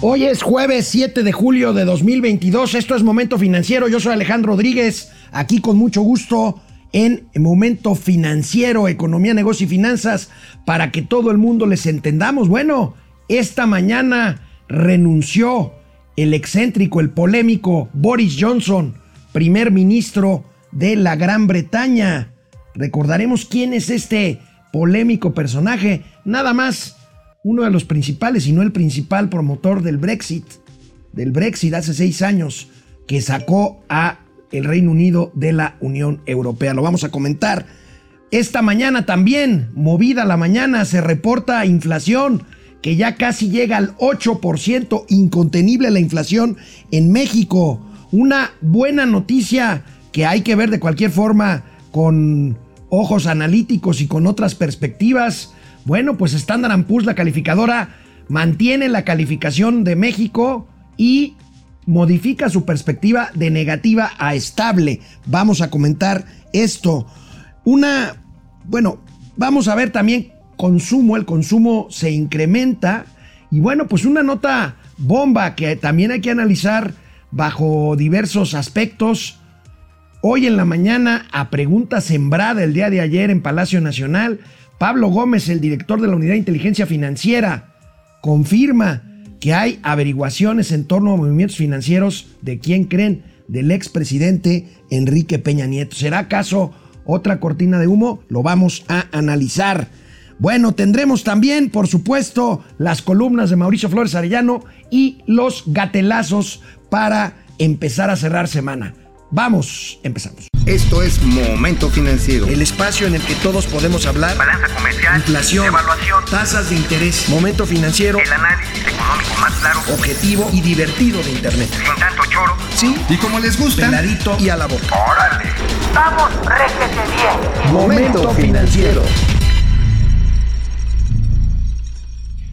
Hoy es jueves 7 de julio de 2022. Esto es Momento Financiero. Yo soy Alejandro Rodríguez, aquí con mucho gusto en Momento Financiero, Economía, Negocio y Finanzas, para que todo el mundo les entendamos. Bueno, esta mañana renunció el excéntrico, el polémico Boris Johnson, primer ministro de la Gran Bretaña. Recordaremos quién es este polémico personaje, nada más uno de los principales, y no el principal promotor del Brexit, del Brexit hace seis años, que sacó a el Reino Unido de la Unión Europea. Lo vamos a comentar. Esta mañana también, movida la mañana, se reporta inflación que ya casi llega al 8%, incontenible la inflación en México. Una buena noticia que hay que ver de cualquier forma con ojos analíticos y con otras perspectivas bueno, pues Standard Poor's, la calificadora, mantiene la calificación de México y modifica su perspectiva de negativa a estable. Vamos a comentar esto. Una, bueno, vamos a ver también consumo, el consumo se incrementa y bueno, pues una nota bomba que también hay que analizar bajo diversos aspectos. Hoy en la mañana, a pregunta sembrada el día de ayer en Palacio Nacional, Pablo Gómez, el director de la Unidad de Inteligencia Financiera, confirma que hay averiguaciones en torno a movimientos financieros de quién creen, del expresidente Enrique Peña Nieto. ¿Será acaso otra cortina de humo? Lo vamos a analizar. Bueno, tendremos también, por supuesto, las columnas de Mauricio Flores Arellano y los gatelazos para empezar a cerrar semana. Vamos, empezamos. Esto es Momento Financiero. El espacio en el que todos podemos hablar. Balanza comercial. Inflación. Evaluación. Tasas de interés. Momento Financiero. El análisis económico más claro. Objetivo y divertido de Internet. Sin tanto choro. Sí. Y como les gusta. Peladito y a la boca. Órale. Vamos, réjete bien. Momento Financiero.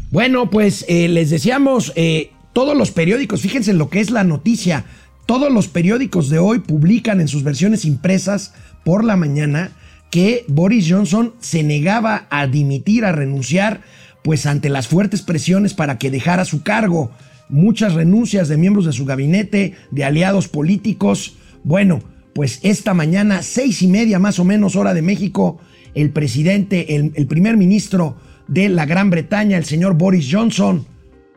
Bueno, pues eh, les decíamos, eh, todos los periódicos, fíjense en lo que es la noticia. Todos los periódicos de hoy publican en sus versiones impresas por la mañana que Boris Johnson se negaba a dimitir, a renunciar, pues ante las fuertes presiones para que dejara su cargo. Muchas renuncias de miembros de su gabinete, de aliados políticos. Bueno, pues esta mañana, seis y media más o menos hora de México, el presidente, el, primer ministro de la Gran Bretaña, el señor Boris Johnson,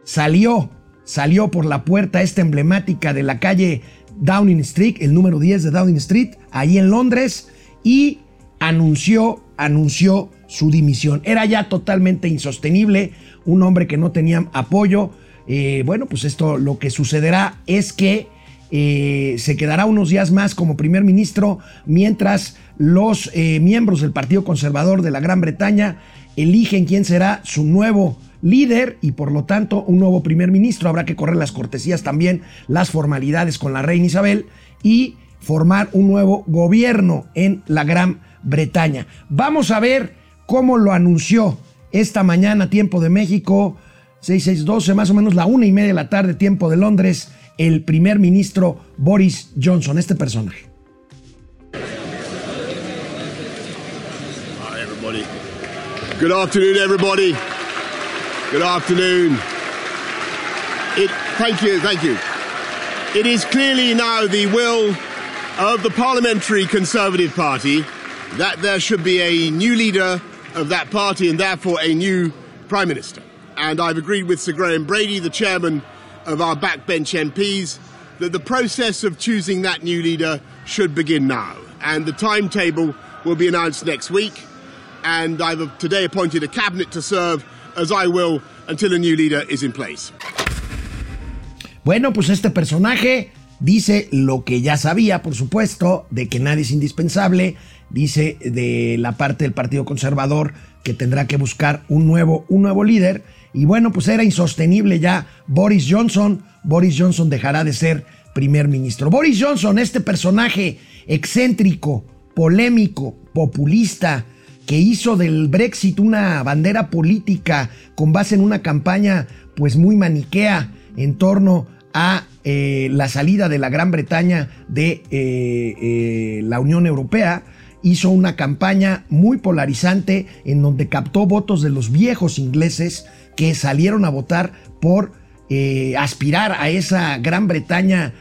salió salió por la puerta esta emblemática de la calle Downing Street, el número 10 de Downing Street, ahí en Londres, y anunció, anunció su dimisión. Era ya totalmente insostenible, un hombre que no tenía apoyo. Eh, bueno, pues esto lo que sucederá es que eh, se quedará unos días más como primer ministro mientras los eh, miembros del Partido Conservador de la Gran Bretaña eligen quién será su nuevo líder y por lo tanto un nuevo primer ministro. Habrá que correr las cortesías también, las formalidades con la reina Isabel y formar un nuevo gobierno en la Gran Bretaña. Vamos a ver cómo lo anunció esta mañana, tiempo de México, 6612, más o menos la una y media de la tarde, tiempo de Londres, el primer ministro Boris Johnson, este personaje. Good afternoon, everybody. Good afternoon. It, thank you, thank you. It is clearly now the will of the Parliamentary Conservative Party that there should be a new leader of that party and therefore a new Prime Minister. And I've agreed with Sir Graham Brady, the chairman of our backbench MPs, that the process of choosing that new leader should begin now. And the timetable will be announced next week. And I've today appointed a cabinet to serve as I will until a new leader is in place. Bueno, pues este personaje dice lo que ya sabía, por supuesto, de que nadie es indispensable, dice de la parte del Partido Conservador que tendrá que buscar un nuevo, un nuevo líder. Y bueno, pues era insostenible ya Boris Johnson. Boris Johnson dejará de ser primer ministro. Boris Johnson, este personaje excéntrico, polémico, populista, que hizo del Brexit una bandera política con base en una campaña pues muy maniquea en torno a eh, la salida de la Gran Bretaña de eh, eh, la Unión Europea, hizo una campaña muy polarizante en donde captó votos de los viejos ingleses que salieron a votar por aspirar a esa Gran Bretaña,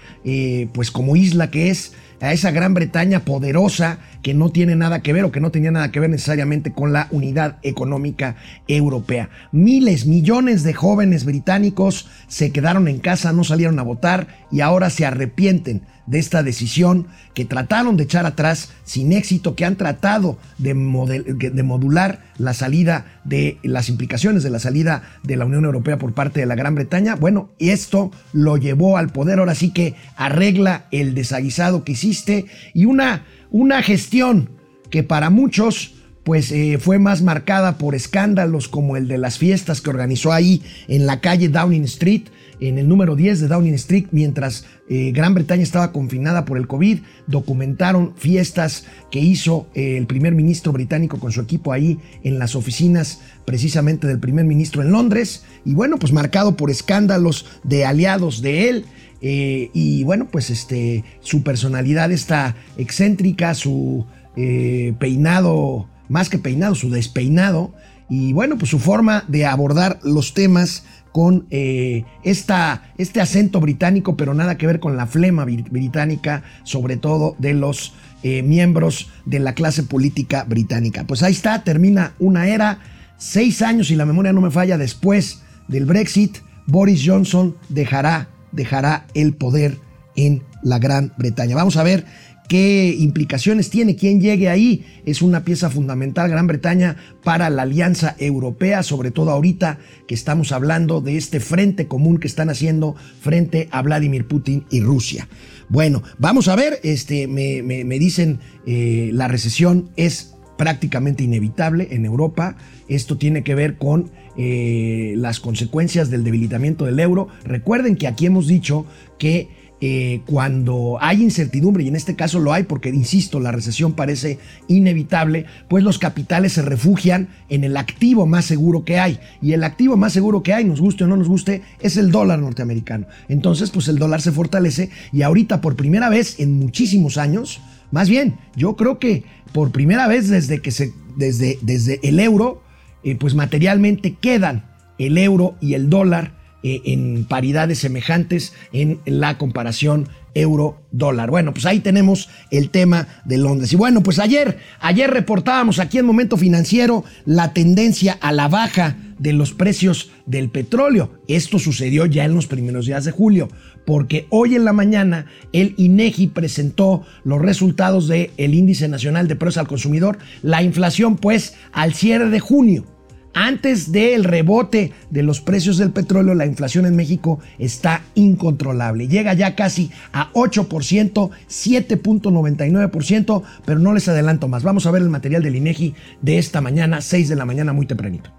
pues como isla que es, a esa Gran Bretaña poderosa que no tiene nada que ver o que no tenía nada que ver necesariamente con la unidad económica europea. Miles, millones de jóvenes británicos se quedaron en casa, no salieron a votar y ahora se arrepienten de esta decisión que trataron de echar atrás sin éxito, que han tratado de, de, modular la salida de las implicaciones de la salida de la Unión Europea por parte de la Gran Bretaña. Bueno, y esto lo llevó al poder, ahora sí que arregla el desaguisado que hiciste y una, una gestión que para muchos pues eh, fue más marcada por escándalos como el de las fiestas que organizó ahí en la calle Downing Street, en el número 10 de Downing Street, mientras eh, Gran Bretaña estaba confinada por el COVID, documentaron fiestas que hizo eh, el primer ministro británico con su equipo ahí en las oficinas precisamente del primer ministro en Londres, y bueno, pues marcado por escándalos de aliados de él. y bueno, pues este, su personalidad está excéntrica, su peinado más que peinado, su despeinado, y bueno, pues su forma de abordar los temas con eh, esta, este acento británico, pero nada que ver con la flema británica, sobre todo de los eh, miembros de la clase política británica. Pues ahí está, termina una era, seis años, y la memoria no me falla, después del Brexit, Boris Johnson dejará, dejará el poder en la Gran Bretaña. Vamos a ver qué implicaciones tiene, quién llegue ahí. Es una pieza fundamental Gran Bretaña para la alianza europea, sobre todo ahorita que estamos hablando de este frente común que están haciendo frente a Vladimir Putin y Rusia. Bueno, vamos a ver, este, me, dicen eh, la recesión es prácticamente inevitable en Europa. Esto tiene que ver con eh, las consecuencias del debilitamiento del euro. Recuerden que aquí hemos dicho que eh, cuando hay incertidumbre, y en este caso lo hay porque, insisto, la recesión parece inevitable, pues los capitales se refugian en el activo más seguro que hay. Y el activo más seguro que hay, nos guste o no nos guste, es el dólar norteamericano. Entonces, pues el dólar se fortalece y ahorita por primera vez en muchísimos años, más bien, yo creo que por primera vez desde que se, desde, desde el euro, eh, pues materialmente quedan el euro y el dólar eh, en paridades semejantes en la comparación euro-dólar. Bueno, pues ahí tenemos el tema de Londres. Y bueno, pues ayer, ayer reportábamos aquí en Momento Financiero la tendencia a la baja de los precios del petróleo. Esto sucedió ya en los primeros días de julio, porque hoy en la mañana el INEGI presentó los resultados del el índice nacional de precios al consumidor, la inflación pues al cierre de junio antes del rebote de los precios del petróleo, la inflación en México está incontrolable. Llega ya casi a 8%, 7.99%, pero no les adelanto más. Vamos a ver el material del INEGI de esta mañana, 6 de la mañana, muy tempranito.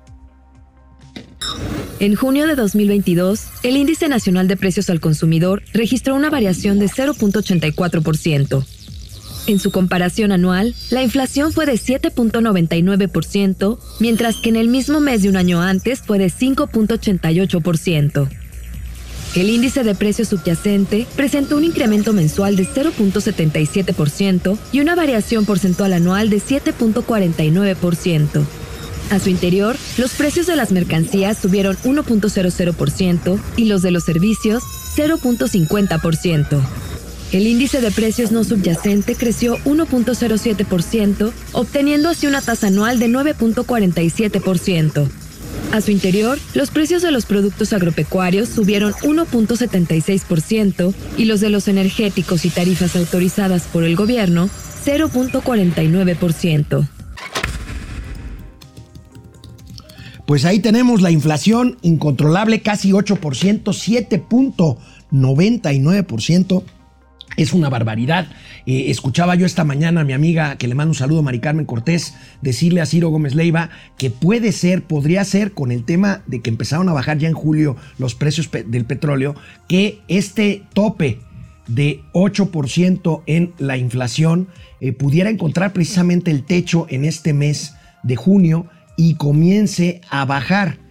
En junio de 2022, el Índice Nacional de Precios al Consumidor registró una variación de 0.84%. En su comparación anual, la inflación fue de 7.99%, mientras que en el mismo mes de un año antes fue de 5.88%. El índice de precio subyacente presentó un incremento mensual de 0.77% y una variación porcentual anual de 7.49%. A su interior, los precios de las mercancías subieron 1.00% y los de los servicios 0.50%. El índice de precios no subyacente creció 1.07%, obteniendo así una tasa anual de 9.47%. A su interior, los precios de los productos agropecuarios subieron 1.76% y los de los energéticos y tarifas autorizadas por el gobierno 0.49%. Pues ahí tenemos la inflación incontrolable, casi 8%, 7.99% es una barbaridad. Eh, escuchaba yo esta mañana a mi amiga, que le mando un saludo, Mari Carmen Cortés, decirle a Ciro Gómez Leiva que puede ser, podría ser, con el tema de que empezaron a bajar ya en julio los precios del petróleo, que este tope de 8% en la inflación eh, pudiera encontrar precisamente el techo en este mes de junio y comience a bajar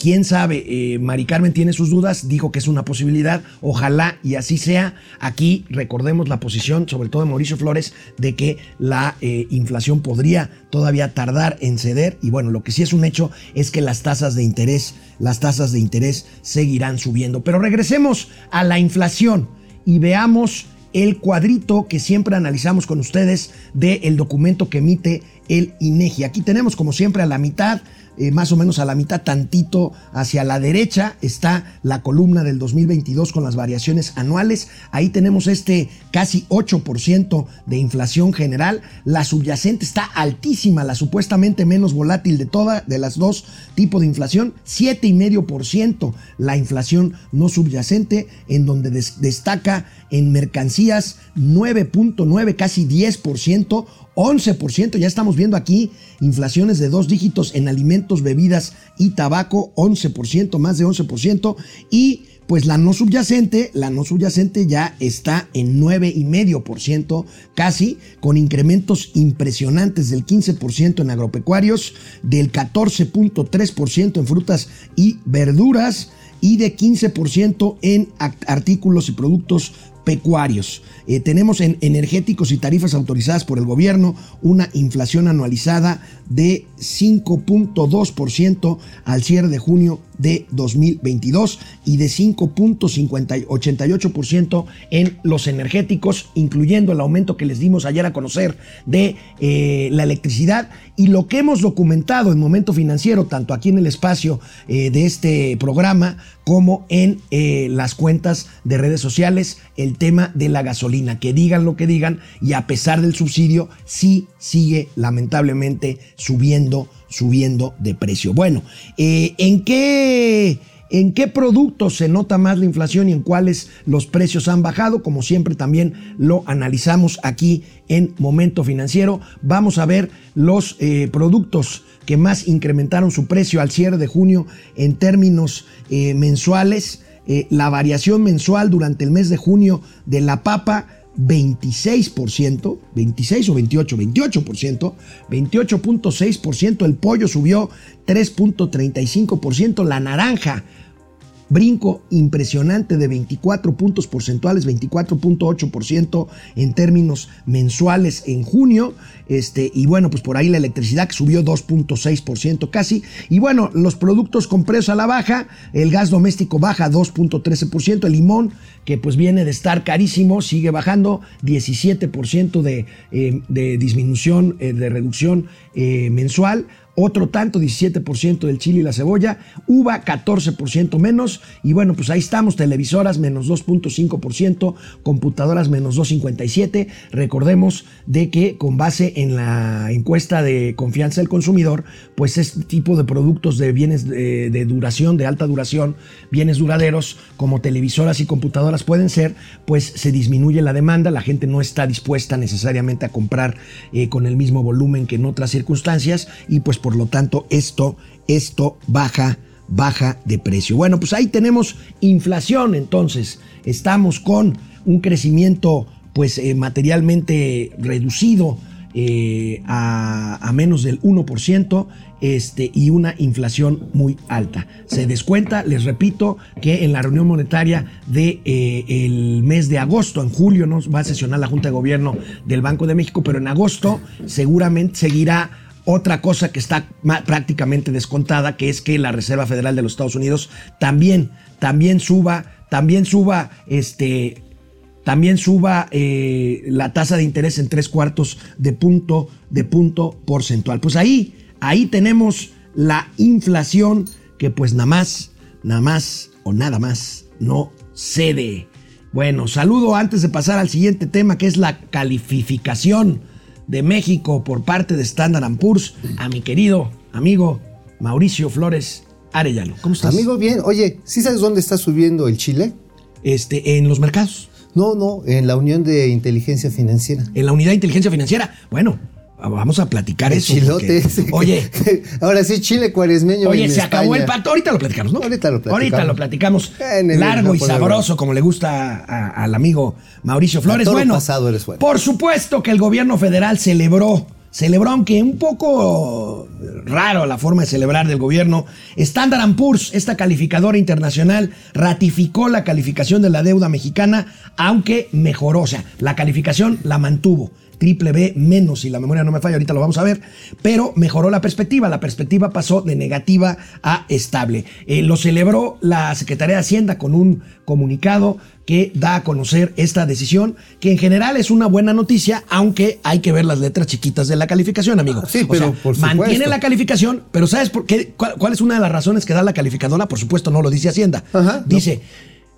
Quién sabe, eh, Mari Carmen tiene sus dudas, dijo que es una posibilidad, ojalá y así sea. Aquí recordemos la posición, sobre todo de Mauricio Flores, de que la eh, inflación podría todavía tardar en ceder. Y bueno, lo que sí es un hecho es que las tasas de interés, las tasas de interés seguirán subiendo. Pero regresemos a la inflación y veamos el cuadrito que siempre analizamos con ustedes del documento que emite el INEGI. Aquí tenemos como siempre a la mitad eh, más o menos a la mitad, tantito hacia la derecha, está la columna del 2022 con las variaciones anuales. Ahí tenemos este casi 8% de inflación general. La subyacente está altísima, la supuestamente menos volátil de todas, de las dos tipos de inflación, 7,5% la inflación no subyacente, en donde destaca en mercancías 9.9, casi 10%, 11%, ya estamos viendo aquí inflaciones de dos dígitos en alimentos, bebidas y tabaco, 11%, más de 11%, y pues la no subyacente, la no subyacente ya está en 9,5% casi, con incrementos impresionantes del 15% en agropecuarios, del 14.3% en frutas y verduras y de 15% en artículos y productos pecuarios. Eh, tenemos en energéticos y tarifas autorizadas por el gobierno una inflación anualizada de 5.2% al cierre de junio de 2022 y de 5.88% en los energéticos, incluyendo el aumento que les dimos ayer a conocer de eh, la electricidad. Y lo que hemos documentado en momento financiero, tanto aquí en el espacio eh, de este programa como en eh, las cuentas de redes sociales, el tema de la gasolina, que digan lo que digan y a pesar del subsidio, sí sigue lamentablemente subiendo subiendo de precio. Bueno, eh, ¿en qué... ¿En qué productos se nota más la inflación y en cuáles los precios han bajado? Como siempre también lo analizamos aquí en Momento Financiero. Vamos a ver los eh, productos que más incrementaron su precio al cierre de junio en términos eh, mensuales. la variación mensual durante el mes de junio de la papa 26%, 26 o 28, 28%, 28.6%, el pollo subió 3.35%, la naranja brinco impresionante de 24 puntos porcentuales, 24.8% en términos mensuales en junio. Este, y bueno, pues por ahí la electricidad que subió 2.6% casi. Y bueno, los productos con a la baja, el gas doméstico baja 2.13%, el limón que pues viene de estar carísimo, sigue bajando 17% de, eh, de disminución, eh, de reducción eh, mensual otro tanto, 17% del chile y la cebolla, uva 14% menos, y bueno, pues ahí estamos, televisoras menos 2.5%, computadoras menos 2.57%, recordemos de que con base en la encuesta de confianza del consumidor, pues este tipo de productos de bienes de, duración, de alta duración, bienes duraderos, como televisoras y computadoras pueden ser, pues se disminuye la demanda, la gente no está dispuesta necesariamente a comprar eh, con el mismo volumen que en otras circunstancias, y pues por lo tanto esto, esto baja, baja de precio. Bueno, pues ahí tenemos inflación, entonces estamos con un crecimiento pues eh, materialmente reducido eh, a, menos del 1% este, y una inflación muy alta. Se descuenta, les repito, que en la reunión monetaria del de, eh, mes de agosto, en julio no va a sesionar la Junta de Gobierno del Banco de México, pero en agosto seguramente seguirá otra cosa que está prácticamente descontada, que es que la Reserva Federal de los Estados Unidos también, también suba, también suba, este, también suba eh, la tasa de interés en tres cuartos de punto, de punto porcentual. Pues ahí, ahí tenemos la inflación que pues nada más, nada más o nada más no cede. Bueno, saludo antes de pasar al siguiente tema que es la calificación de México por parte de Standard Poor's a mi querido amigo Mauricio Flores Arellano. ¿Cómo estás? Amigo, bien. Oye, ¿sí sabes dónde está subiendo el Chile? Este, en los mercados. No, no, en la Unión de Inteligencia Financiera. En la Unidad de Inteligencia Financiera. Bueno, Vamos a platicar eso. Chilote. oye. Ahora sí, chile cuaresmeño. Oye, se acabó el pato. Ahorita lo platicamos, ¿no? Ahorita lo platicamos. Ahorita lo platicamos. largo y sabroso, como le gusta al amigo Mauricio Flores. todo bueno, pasado eres bueno. por supuesto que el gobierno federal celebró, celebró, aunque un poco raro la forma de celebrar del gobierno, Standard Poor's, esta calificadora internacional, ratificó la calificación de la deuda mexicana, aunque mejoró, o sea, la calificación la mantuvo triple B menos, si la memoria no me falla, ahorita lo vamos a ver, pero mejoró la perspectiva. La perspectiva pasó de negativa a estable. Eh, lo celebró la Secretaría de Hacienda con un comunicado que da a conocer esta decisión, que en general es una buena noticia, aunque hay que ver las letras chiquitas de la calificación, amigo. Sí, O pero sea, por mantiene la calificación, pero ¿sabes por qué? ¿Cuál, cuál es una de las razones que da la calificadora? Por supuesto, no lo dice Hacienda. Ajá, no. dice,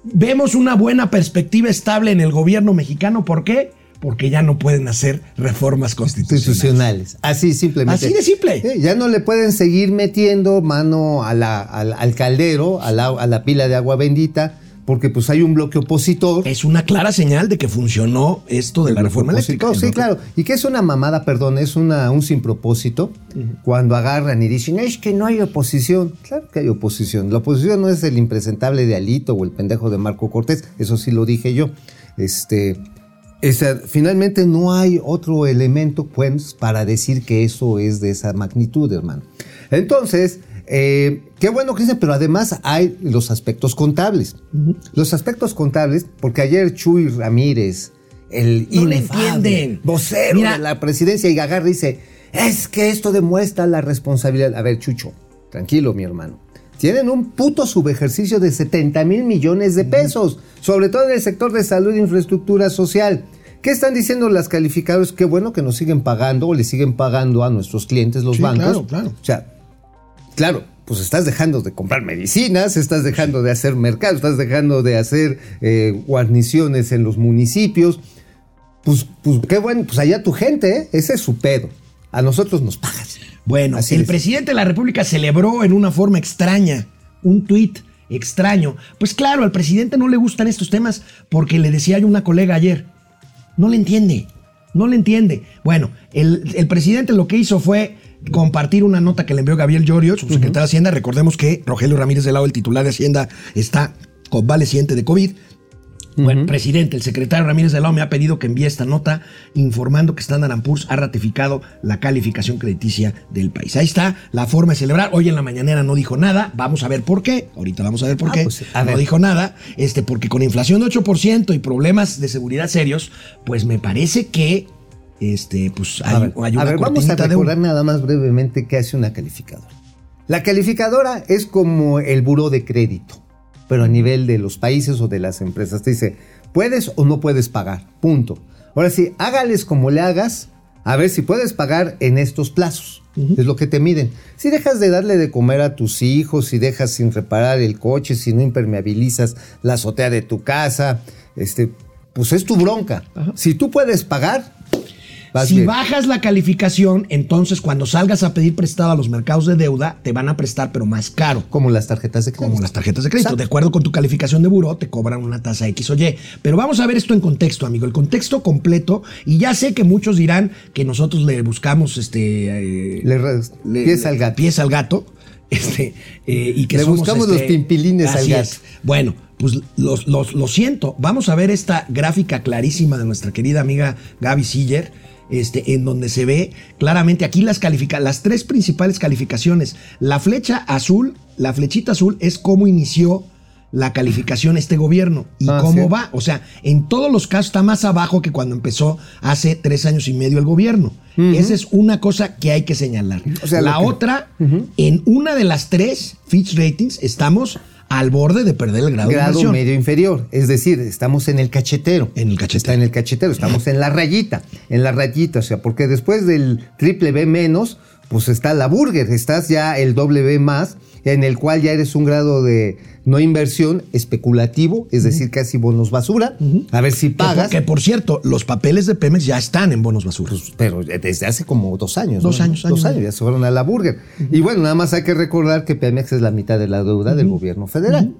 vemos una buena perspectiva estable en el gobierno mexicano. ¿Por qué? Porque ya no pueden hacer reformas constitucionales. Así simplemente. Así de simple. Eh, ya no le pueden seguir metiendo mano a la- al, al caldero, a la, a la pila de agua bendita, porque pues hay un bloque opositor. Es una clara señal de que funcionó esto de la reforma eléctrica. Sí, claro. Y que es una mamada, perdón, es una, un sin propósito cuando agarran y dicen, es que no hay oposición. Claro que hay oposición. La oposición no es el impresentable de Alito o el pendejo de Marco Cortés, eso sí lo dije yo. Este, finalmente no hay otro elemento pues, para decir que eso es de esa magnitud, hermano. Entonces, eh, qué bueno que dicen, pero además hay los aspectos contables. Los aspectos contables, porque ayer Chuy Ramírez, el No le inefable vocero Mira. de la presidencia, y y dice, es que esto demuestra la responsabilidad. A ver, Chucho, tranquilo, mi hermano. Tienen un puto subejercicio de 70 mil millones de pesos, sobre todo en el sector de salud e infraestructura social. ¿Qué están diciendo las calificadoras? Qué bueno que nos siguen pagando o le siguen pagando a nuestros clientes los Sí, bancos. claro, claro. O sea, claro, pues estás dejando de comprar medicinas, estás dejando de hacer mercado, estás dejando de hacer eh, guarniciones en los municipios. Pues, pues qué bueno, pues allá tu gente, ¿eh? ese es su pedo. A nosotros nos pagas. Bueno, Así el es. presidente de la República celebró en una forma extraña un tuit extraño. Pues claro, al presidente no le gustan estos temas porque le decía yo una colega ayer, no le entiende, no le entiende. Bueno, el, el presidente lo que hizo fue compartir una nota que le envió Gabriel Llorio, subsecretario de Hacienda. Recordemos que Rogelio Ramírez de Lado, el titular de Hacienda, está convaleciente de COVID. Bueno, presidente, el secretario Ramírez de Lao me ha pedido que envíe esta nota informando que Standard Poor's ha ratificado la calificación crediticia del país. Ahí está la forma de celebrar. Hoy en la mañanera no dijo nada. Vamos a ver por qué. Ahorita vamos a ver por Ah, qué. pues, a no ver. dijo nada. Este, porque con inflación de 8% y problemas de seguridad serios, pues me parece que este, pues hay, A ver, hay a una ver, vamos a de recordar nada más brevemente qué hace una calificadora. La calificadora es como el buró de crédito, pero a nivel de los países o de las empresas. Te dice, puedes o no puedes pagar, punto. Ahora sí, hágales como le hagas, a ver si puedes pagar en estos plazos. Es lo que te miden. Si dejas de darle de comer a tus hijos, si dejas sin reparar el coche, si no impermeabilizas la azotea de tu casa, este, pues es tu bronca. Si tú puedes pagar, vas Si bien. bajas la calificación, entonces cuando salgas a pedir prestado a los mercados de deuda, te van a prestar, pero más caro. Como las tarjetas de crédito. Como las tarjetas de crédito. Exacto. De acuerdo con tu calificación de buró, te cobran una tasa X o Y. Pero vamos a ver esto en contexto, amigo. El contexto completo. Y ya sé que muchos dirán que nosotros le buscamos este. eh, Le pies al gato. Pies al gato. Este, eh, y que Le somos, buscamos este, los pimpilines al gato. es. Bueno, pues los- los- lo siento. Vamos a ver esta gráfica clarísima de nuestra querida amiga Gaby Siller. Este, en donde se ve claramente aquí las califica las tres principales calificaciones. La flecha azul, la flechita azul es cómo inició la calificación este gobierno y Ah, cómo sí. va. O sea, en todos los casos está más abajo que cuando empezó hace tres años y medio el gobierno. Esa es una cosa que hay que señalar. O sea, la que- otra, en una de las tres Fitch Ratings estamos al borde de perder el grado, grado medio inferior. Es decir, estamos en el cachetero. En el cachetero. Está en el cachetero, estamos en la rayita, en la rayita, o sea, porque después del triple B menos, pues está la burger, estás ya el B más, en el cual ya eres un grado de no inversión especulativo, es decir, casi bonos basura, a ver si pagas. que, por cierto, los papeles de Pemex ya están en bonos basura. Pues, pero desde hace como dos años. Dos ¿no? años, Dos años, ya se fueron a la burger. Y bueno, nada más hay que recordar que Pemex es la mitad de la deuda del gobierno federal.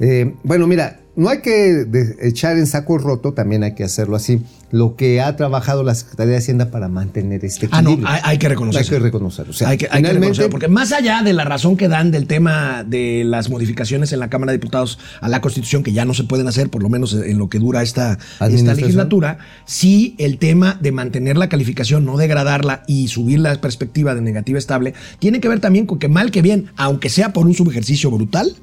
Eh, bueno, mira, no hay que echar en saco roto, también hay que hacerlo así. Lo que ha trabajado la Secretaría de Hacienda para mantener este Ah, no, equilibrio. hay, hay que reconocerlo. Hay que reconocerlo. O sea, hay que, hay que finalmente, reconocerlo, porque más allá de la razón que dan del tema de las modificaciones en la Cámara de Diputados a la Constitución, que ya no se pueden hacer, por lo menos en lo que dura esta, legislatura, sí el tema de mantener la calificación, no degradarla y subir la perspectiva de negativa estable, tiene que ver también con que mal que bien, aunque sea por un subejercicio brutal,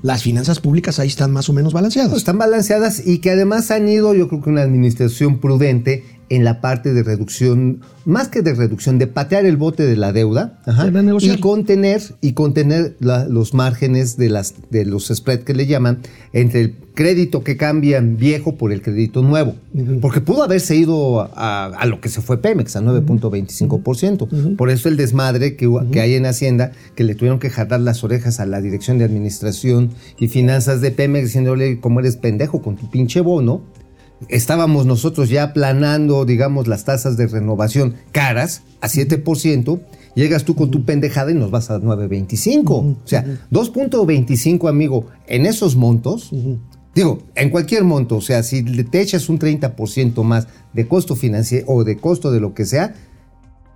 las finanzas públicas ahí están más o menos balanceadas. Están balanceadas y que además han ido, yo creo que una administración prudente en la parte de reducción, más que de reducción, de patear el bote de la deuda ajá, y contener, y contener la- los márgenes de, las, de los spread que le llaman entre el crédito que cambian viejo por el crédito nuevo. Porque pudo haberse ido a, a lo que se fue Pemex, a 9.25%. Por eso el desmadre que, hay en Hacienda, que le tuvieron que jalar las orejas a la Dirección de Administración y Finanzas de Pemex, diciéndole cómo eres pendejo con tu pinche bono. Estábamos nosotros ya planando, digamos, las tasas de renovación caras a 7%. Llegas tú con tu pendejada y nos vas a 9.25. O sea, 2.25, amigo, en esos montos, digo, en cualquier monto, o sea, si te echas un 30% más de costo financiero o de costo de lo que sea,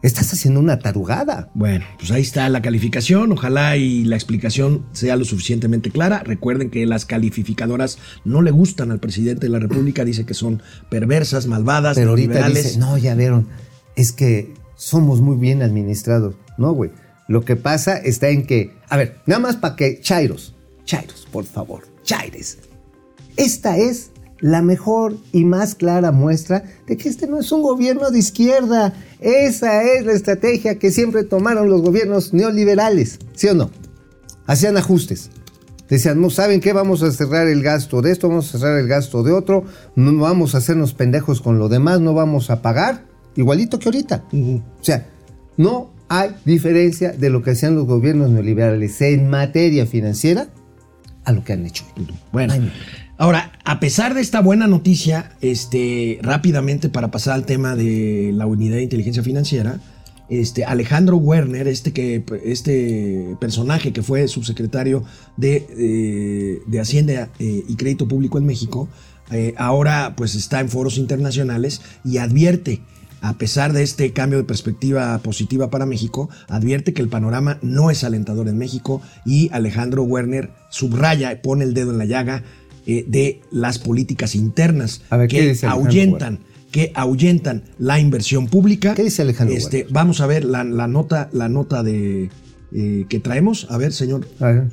estás haciendo una tarugada. Bueno, pues ahí está la calificación. Ojalá y la explicación sea lo suficientemente clara. Recuerden que las calificadoras no le gustan al presidente de la República. Dice que son perversas, malvadas, Pero ahorita dice, no, ya vieron, es que somos muy bien administrados. No, güey. Lo que pasa está en que, a ver, nada más para que, Chairos, Chairos, por favor, Chaires. Esta es la mejor y más clara muestra de que este no es un gobierno de izquierda. Esa es la estrategia que siempre tomaron los gobiernos neoliberales, ¿sí o no? Hacían ajustes. Decían, no saben qué, vamos a cerrar el gasto de esto, vamos a cerrar el gasto de otro, no vamos a hacernos pendejos con lo demás, no vamos a pagar, igualito que ahorita. O sea, no hay diferencia de lo que hacían los gobiernos neoliberales en materia financiera a lo que han hecho. Bueno, Ay. Ahora, a pesar de esta buena noticia, este, rápidamente para pasar al tema de la unidad de inteligencia financiera, este, Alejandro Werner, este, que, este personaje que fue subsecretario de, eh, de Hacienda eh, y Crédito Público en México, eh, ahora pues está en foros internacionales y advierte a pesar de este cambio de perspectiva positiva para México, advierte que el panorama no es alentador en México y Alejandro Werner subraya, pone el dedo en la llaga eh, de las políticas internas A ver, ¿qué que ahuyentan, que ahuyentan la inversión pública. ¿Qué dice Alejandro Este, vamos a ver la, la nota, la nota de eh, que traemos. A ver, señor. A ver,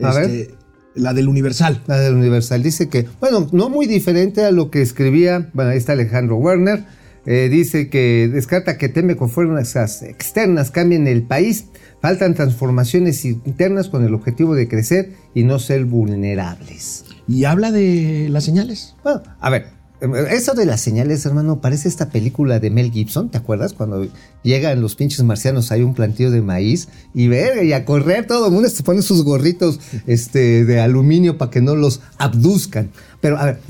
a ver. este, La del Universal. La del Universal dice que, bueno, no muy diferente a lo que escribía, bueno, ahí está Alejandro Werner, eh, dice que descarta que teme con fuerzas externas cambien el país, faltan transformaciones internas con el objetivo de crecer y no ser vulnerables. Y habla de las señales. Bueno, a ver, eso de las señales, hermano, parece esta película de Mel Gibson, ¿te acuerdas? Cuando llegan los pinches marcianos, hay un plantío de maíz y verga, y a correr todo el mundo se pone sus gorritos este, de aluminio para que no los abduzcan. Pero a ver,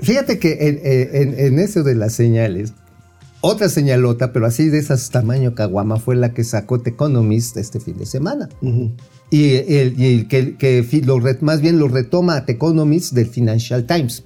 fíjate que en eso de las señales, otra señalota, pero así de esas tamaño caguama, fue la que sacó The Economist este fin de semana. Y, el, y el que, que lo más bien lo retoma The Economist del Financial Times.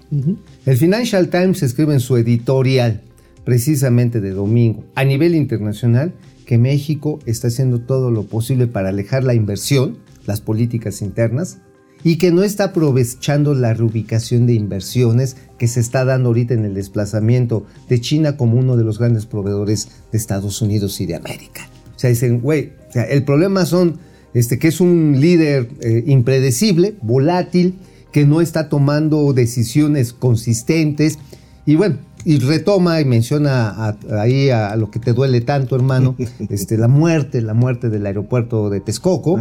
El Financial Times escribe en su editorial, precisamente de domingo, a nivel internacional, que México está haciendo todo lo posible para alejar la inversión, las políticas internas, y que no está aprovechando la reubicación de inversiones que se está dando ahorita en el desplazamiento de China como uno de los grandes proveedores de Estados Unidos y de América. O sea, dicen, güey, el problema son este, que es un líder eh, impredecible, volátil, que no está tomando decisiones consistentes. Y bueno, y retoma y menciona a- ahí a, lo que te duele tanto, hermano, este, la muerte, la muerte del aeropuerto de Texcoco.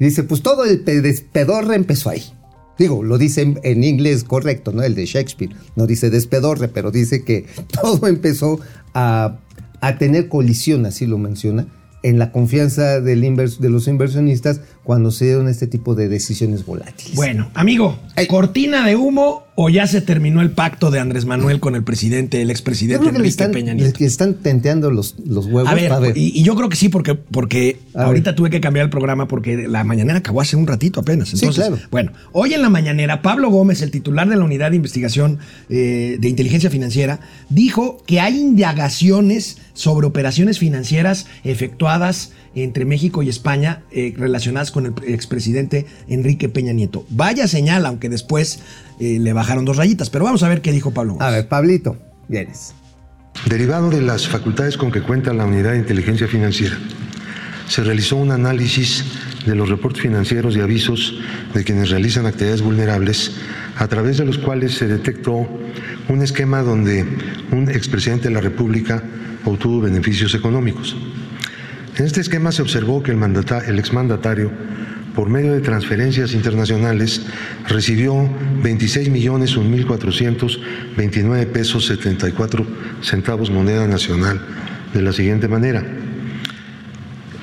Dice, pues todo el pe- despedorre empezó ahí. Digo, lo dice en, en inglés correcto, ¿no? El de Shakespeare. No dice despedorre, pero dice que todo empezó a, a tener colisión, así lo menciona, en la confianza del invers- de los inversionistas cuando se dieron este tipo de decisiones volátiles. Bueno, amigo. ¿cortina de humo o ya se terminó el pacto de Andrés Manuel con el presidente, el expresidente le Enrique están, Peña le- Nieto? le están tenteando los, los huevos. A ver, A ver. Y, y yo creo que sí, porque, porque A ahorita ver. tuve que cambiar el programa porque la mañanera acabó hace un ratito apenas. Entonces, claro. bueno, hoy en la mañanera, Pablo Gómez, el titular de la Unidad de Investigación eh, de Inteligencia Financiera, dijo que hay indagaciones sobre operaciones financieras efectuadas entre México y España eh, relacionadas con el expresidente Enrique Peña Nieto. Vaya señal, aunque después eh, le bajaron dos rayitas, pero vamos a ver qué dijo Pablo Gómez. A ver, Pablito, vienes. Derivado de las facultades con que cuenta la Unidad de Inteligencia Financiera, se realizó un análisis de los reportes financieros y avisos de quienes realizan actividades vulnerables, a través de los cuales se detectó un esquema donde un expresidente de la República obtuvo beneficios económicos. En este esquema se observó que el, mandata- el exmandatario, por medio de transferencias internacionales, recibió 26.001.429 pesos 74 centavos moneda nacional de la siguiente manera.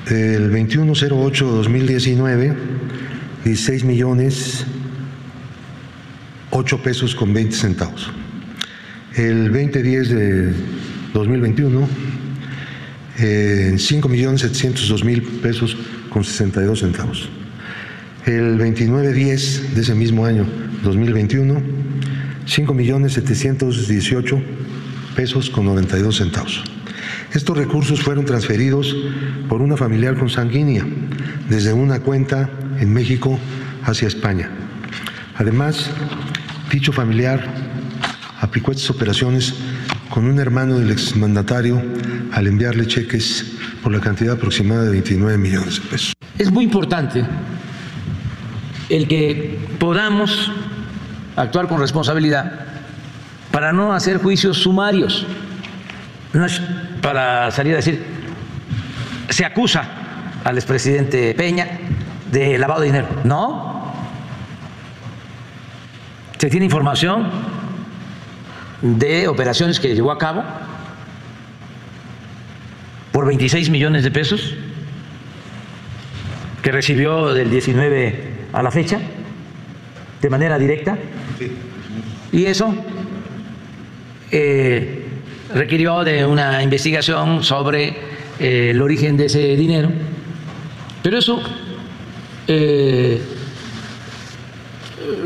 El 2108-2019, 16 millones 8 pesos con 20 centavos. El 2010 de 2021, en 5 millones 702 mil pesos con 62 centavos. El 29-10 de ese mismo año, 2021, 5 millones 718 pesos con 92 centavos. Estos recursos fueron transferidos por una familiar consanguínea desde una cuenta en México hacia España. Además, dicho familiar aplicó estas operaciones con un hermano del exmandatario al enviarle cheques por la cantidad aproximada de 29 millones de pesos. Es muy importante el que podamos actuar con responsabilidad para no hacer juicios sumarios. No es para salir a decir, se acusa al expresidente Peña de lavado de dinero. No. Se tiene información de operaciones que llevó a cabo por 26 millones de pesos que recibió del 19 a la fecha de manera directa. Y eso eh, requirió de una investigación sobre eh, el origen de ese dinero. Pero eso eh,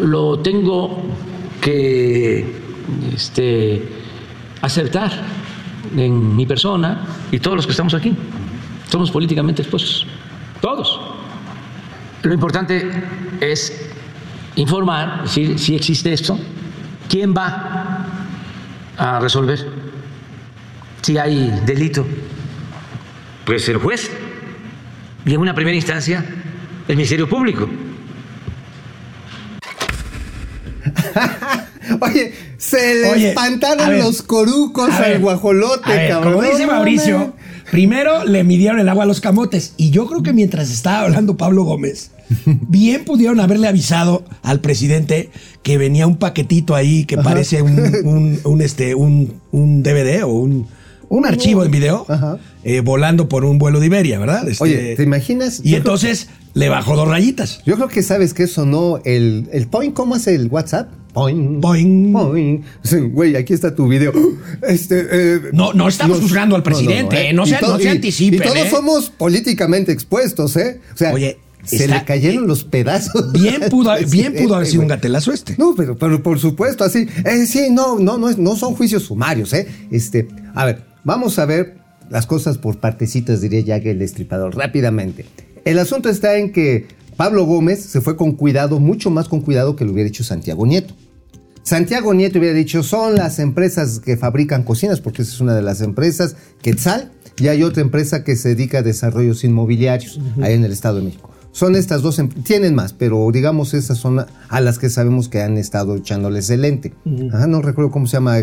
lo tengo que este, aceptar en mi persona y todos los que estamos aquí. Somos políticamente expuestos, todos. Lo importante es informar si, si existe esto, quién va a resolver si hay delito. Pues el juez y en una primera instancia el Ministerio Público. Oye, se le Oye, espantaron ver, los corucos ver, al guajolote, ver, cabrón. Como dice Mauricio, primero le midieron el agua a los camotes. Y yo creo que mientras estaba hablando Pablo Gómez, bien pudieron haberle avisado al presidente que venía un paquetito ahí que parece un, un- un, este, un, un DVD o un, un archivo en video eh, volando por un vuelo de Iberia, ¿verdad? Este, Oye, ¿te imaginas? Y Yo entonces le bajó dos rayitas. Yo creo que sabes que sonó el, el point, ¿cómo hace el WhatsApp? Boing. Point. Sí, Güey, aquí está tu video. Este, eh, No, no estamos juzgando al presidente, no se- no se y- anticipen, Y todos ¿eh? somos políticamente expuestos, ¿eh? O sea, Oye, se está- le cayeron los pedazos. Bien pudo, bien pudo haber sido un gatelazo este. No, pero, pero por supuesto, así. Eh, sí, no, no, no, es- no son juicios sumarios, ¿eh? Este, a ver, vamos a ver las cosas por partecitas, diría ya que el destripador, rápidamente. El asunto está en que Pablo Gómez se fue con cuidado, mucho más con cuidado que lo hubiera hecho Santiago Nieto. Santiago Nieto hubiera dicho, son las empresas que fabrican cocinas, porque esa es una de las empresas, Quetzal, y hay otra empresa que se dedica a desarrollos inmobiliarios, ahí en el Estado de México. Son estas dos, em- tienen más, pero digamos esas son a- a las que sabemos que han estado echándoles el lente. Ajá, no recuerdo cómo se llama,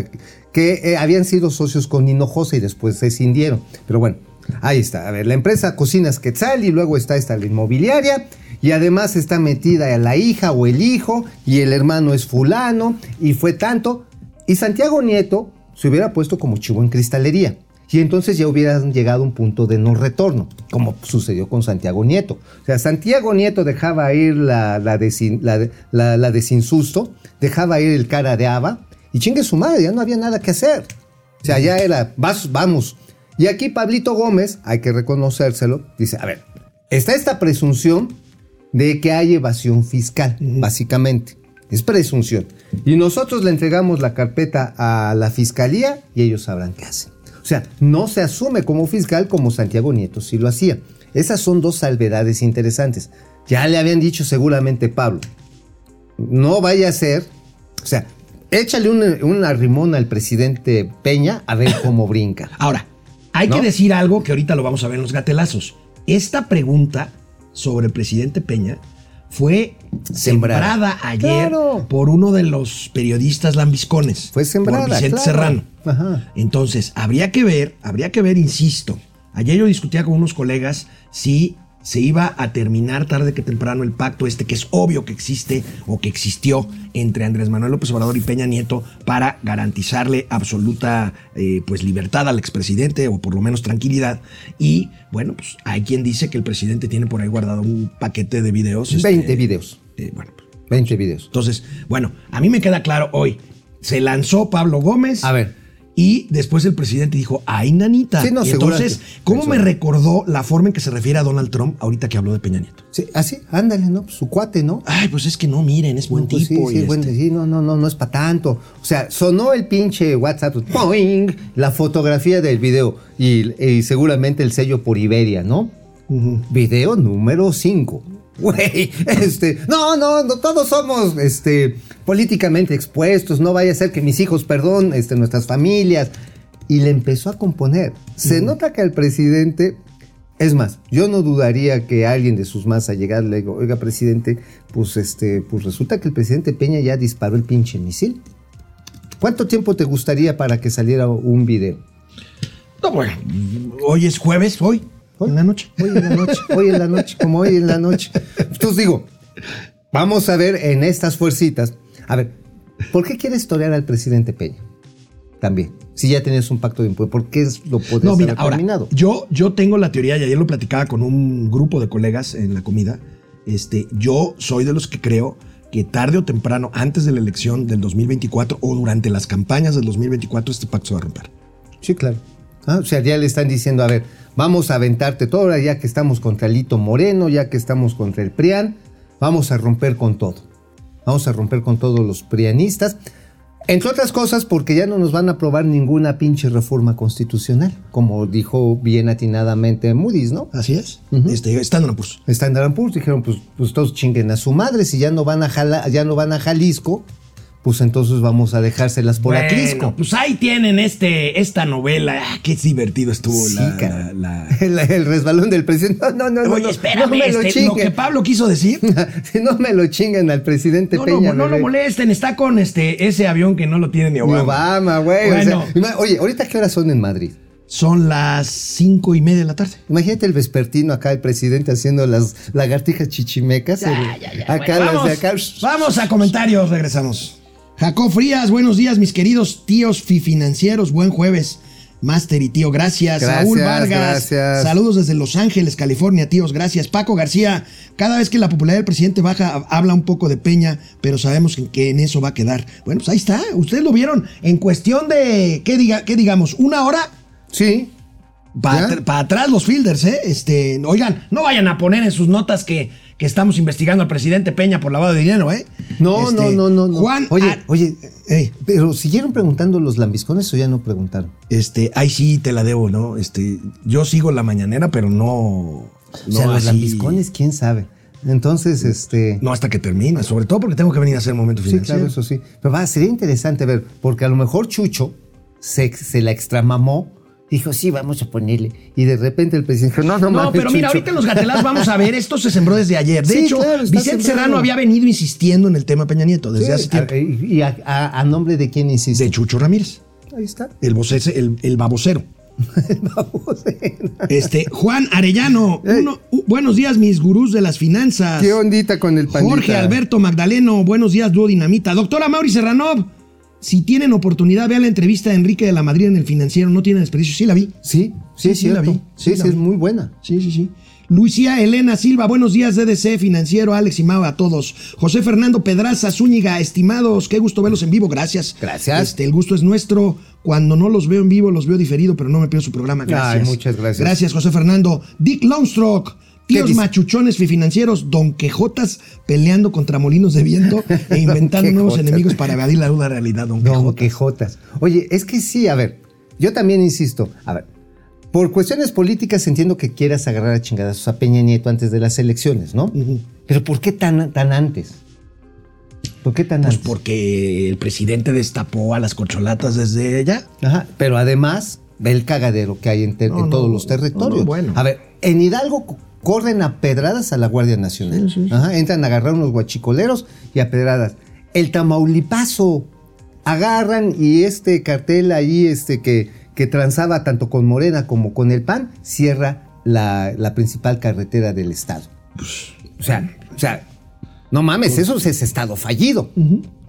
que eh, habían sido socios con Hinojosa y después se cindieron. Pero bueno, ahí está. A ver, la empresa Cocinas Quetzal y luego está esta la inmobiliaria y además está metida la hija o el hijo y el hermano es fulano y fue tanto. Y Santiago Nieto se hubiera puesto como chivo en cristalería. y entonces ya hubieran llegado a un punto de no retorno, como sucedió con Santiago Nieto. O sea, Santiago Nieto dejaba ir la, la, de, la, la- de sin susto, dejaba ir el cara de Ava, y chingue su madre, ya no había nada que hacer. O sea, ya era, vas, vamos. Y aquí Pablito Gómez, hay que reconocérselo, dice, a ver, está esta presunción de que hay evasión fiscal, básicamente. Es presunción. Y nosotros le entregamos la carpeta a la fiscalía y ellos sabrán qué hacen. O sea, no se asume como fiscal como Santiago Nieto sí lo hacía. Esas son dos salvedades interesantes. Ya le habían dicho seguramente Pablo, no vaya a ser, o sea, échale una, una rimón al presidente Peña a ver cómo brinca. Ahora, hay ¿No? que decir algo que ahorita lo vamos a ver en los gatelazos. Esta pregunta sobre el presidente Peña fue Sembrada. sembrada ayer Claro. por uno de los periodistas lambiscones. Fue sembrada, Por Vicente claro. Serrano. Ajá. Entonces, habría que ver, habría que ver, insisto. Ayer yo discutía con unos colegas si se iba a terminar tarde que temprano el pacto este que es obvio que existe o que existió entre Andrés Manuel López Obrador y Peña Nieto para garantizarle absoluta eh, pues libertad al expresidente o por lo menos tranquilidad y bueno pues hay quien dice que el presidente tiene por ahí guardado un paquete de videos este, 20 videos. eh, bueno 20 videos. entonces bueno a mí me queda claro hoy se lanzó Pablo Gómez A ver. Y después el presidente dijo, ay, nanita. Sí, no, y seguro entonces, ¿cómo me recordó la forma en que se refiere a Donald Trump ahorita que habló de Peña Nieto? Sí, así, ándale, ¿no? Su cuate, ¿no? Ay, pues es que no, miren, es buen No, pues tipo. Sí, y sí, bueno, este- sí, no, no, no, no es para tanto. O sea, sonó el pinche WhatsApp, ¡poing! la fotografía del video y, y seguramente el sello por Iberia, ¿no? Video número 5. Güey, este, no, no, no, todos somos, este, políticamente expuestos, no vaya a ser que mis hijos, perdón, este, nuestras familias. Y le empezó a componer. Se nota que el presidente es más, yo no dudaría que alguien de sus más allegados le diga, oiga, presidente, pues este, pues resulta que el presidente Peña ya disparó el pinche misil. ¿Cuánto tiempo te gustaría para que saliera un video? No, bueno, hoy es jueves, hoy, Hoy. en la noche. Hoy en la noche, hoy en la noche, como hoy en la noche. Entonces digo, vamos a ver en estas fuercitas. A ver, ¿por qué quieres torear al presidente Peña? También, si ya tenías un pacto de impuestos, ¿por qué lo podías No, mira, haber ahora, yo, yo tengo la teoría, y ayer lo platicaba con un grupo de colegas en la comida. Este, yo soy de los que creo que tarde o temprano, antes de la elección del 2024 o durante las campañas del 2024, este pacto se va a romper. Sí, claro. Ah, o sea, ya le están diciendo, a ver, vamos a aventarte todo, ahora ya que estamos contra Lito Moreno, ya que estamos contra el PRIAN, vamos a romper con todo. Vamos a romper con todos los prianistas. Entre otras cosas, porque ya no nos van a aprobar ninguna pinche reforma constitucional, como dijo bien atinadamente Moody's, ¿no? Así es. Ujú. este, Standard Poor's. Standard Poor's dijeron, pues, pues todos chinguen a su madre, si ya no van a Jala- ya no van a Jalisco, pues entonces vamos a dejárselas por Bueno, Atlisco. Pues ahí tienen este, esta novela. Ah, qué divertido estuvo Sí, la, cara. la- la- El, el resbalón del presidente. No, no, no, Oye, no, espérame, no me lo este, lo, chinguen. que Pablo quiso decir. si no me lo chingan al presidente No, Peña. no, no lo bebé. molesten, está con este, ese avión que no lo tiene ni Obama. Obama, güey. o Bueno. sea, oye, ¿ahorita qué horas son en Madrid? Son las cinco y media de la tarde. Imagínate el vespertino acá, el presidente haciendo las lagartijas chichimecas. el- acá Bueno, las vamos, de acá. vamos a comentarios, regresamos. Jacob Frías, buenos días, mis queridos tíos financieros, buen jueves. Master y tío, gracias. Gracias, Saúl Vargas, gracias. saludos desde Los Ángeles, California, tíos, gracias. Paco García, cada vez que la popularidad del presidente baja, habla un poco de Peña, pero sabemos que, que en eso va a quedar. Bueno, pues ahí está, ustedes lo vieron en cuestión de, ¿qué, diga, qué digamos? ¿Una hora? Sí. Para atrás los fielders, ¿eh? Este, oigan, no vayan a poner en sus notas que, que estamos investigando al presidente Peña por lavado de dinero, ¿eh? No, Este, no, no, no, no. Juan, Oye, ah, oye, pero siguieron preguntando los lambiscones o ya no preguntaron. este, ahí sí te la debo, ¿no? Este, yo sigo la mañanera, pero no. o sea, no los así- lambiscones, quién sabe. Entonces, este. No hasta que termine, sobre todo porque tengo que venir a hacer momento Sí, financiero. claro, eso sí. Pero va, sería interesante ver, porque a lo mejor Chucho se, se la extramamó, dijo, sí, vamos a ponerle. Y de repente el presidente dijo, no, no, No, mames, pero mira, Chucho". ahorita en los gatelas vamos a ver, esto se sembró desde ayer. De Sí, hecho, claro, Vicente sembrado. Serrano había venido insistiendo en el tema Peña Nieto desde Sí, hace tiempo. ¿Y a, a- a nombre de quién insiste? De Chucho Ramírez, Ahí está. el, vocese- el, el babocero. Este, Juan Arellano, uno- buenos días, mis gurús de las finanzas. ¿Qué ondita con el pandita? Jorge Alberto Magdaleno, buenos días, dúo dinamita. Doctora Mauri Serranov, Si tienen oportunidad, vean la entrevista de Enrique de la Madrid en el financiero, no tienen desperdicio. Sí la vi. Sí, sí, Sí, sí la vi, Sí, es muy buena. Sí, sí, sí. Lucía Elena Silva, buenos días, DDC, financiero, Alex y Mau, a todos. José Fernando Pedraza Zúñiga, estimados, qué gusto verlos en vivo, gracias. Gracias. Este, el gusto es nuestro. Cuando no los veo en vivo, los veo diferido, pero no me pierdo su programa. Gracias. Ay, muchas gracias. Gracias, José Fernando. Dick Longstrock. Tíos machuchones financieros, Don Quejotas peleando contra molinos de viento e inventando nuevos enemigos para evadir la duda realidad, Don, Don Quejotas. Oye, es que sí, a ver, yo también insisto, a ver, por cuestiones políticas entiendo que quieras agarrar a chingadazos a Peña Nieto antes de las elecciones, ¿no? Pero ¿por qué tan, tan antes? ¿Por qué tan Pues antes? porque el presidente destapó a las corcholatas desde allá. Ajá, pero además ve el cagadero que hay en, ter- No, en no, todos los territorios. no, bueno. A ver, en Hidalgo co- corren a pedradas a la Guardia Nacional. Sí, sí, sí. Ajá, entran a agarrar unos guachicoleros y a pedradas. El Tamaulipaso agarran y este cartel ahí este que, que transaba tanto con Morena como con el PAN cierra la, la principal carretera del estado. O sea, o sea, no mames, eso es estado fallido.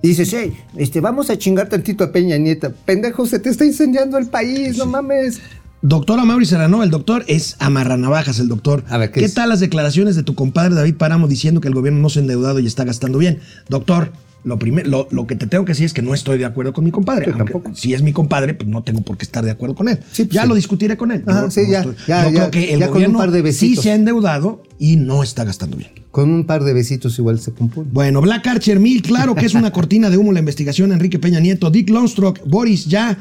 Y dices, hey, este, vamos a chingar tantito a Peña Nieta. Pendejo, se te está incendiando el país, no mames. Doctor Mauri Serrano, el doctor es amarranavajas, el doctor. A ver, ¿qué ¿qué, es? tal las declaraciones de tu compadre David Páramo diciendo que el gobierno no se ha endeudado y está gastando bien? Doctor, lo, primer- lo, lo que te tengo que decir es que no estoy de acuerdo con mi compadre. Aunque. Si es mi compadre, pues no tengo por qué estar de acuerdo con él. Sí, pues ya sí. lo discutiré con él. Ajá, sí, no ya, estoy- ya, yo ya, creo que el gobierno sí se ha endeudado y no está gastando bien. Con un par de besitos igual se compone. Bueno, Black Archer Mil, claro que es una cortina de humo la investigación Enrique Peña Nieto, Dick Lonstrock, Boris ya,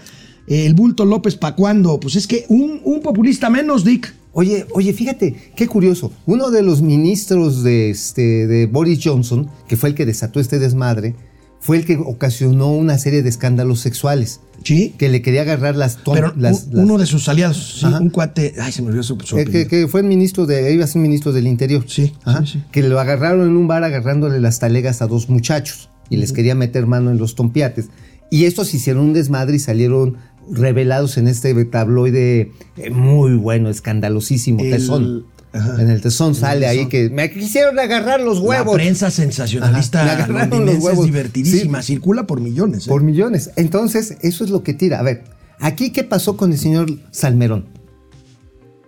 eh, el bulto López pa' cuándo. Pues es que un, un populista menos, Dick. Oye, oye, fíjate, qué curioso. Uno de los ministros de, este, de Boris Johnson, que fue el que desató este desmadre, fue el que ocasionó una serie de escándalos sexuales. Sí. Que le quería agarrar las las- uno de sus aliados, sí, un cuate. Ay, se me olvidó su, su Eh, que, fue el ministro de, iba a ser ministro del Interior. Sí, Ajá. sí, sí. Que lo agarraron en un bar agarrándole las talegas a dos muchachos y les quería meter mano en los tompiates. Y estos hicieron un desmadre y salieron revelados en este tabloide eh, muy bueno, escandalosísimo, El- Tesón. Ajá. En el Tesón sale ahí que me quisieron agarrar los La huevos. prensa sensacionalista agarraron los londinense es divertidísima, Sí. circula por millones. ¿eh? Por millones. Entonces, eso es lo que tira. A ver, aquí qué pasó con el señor Salmerón.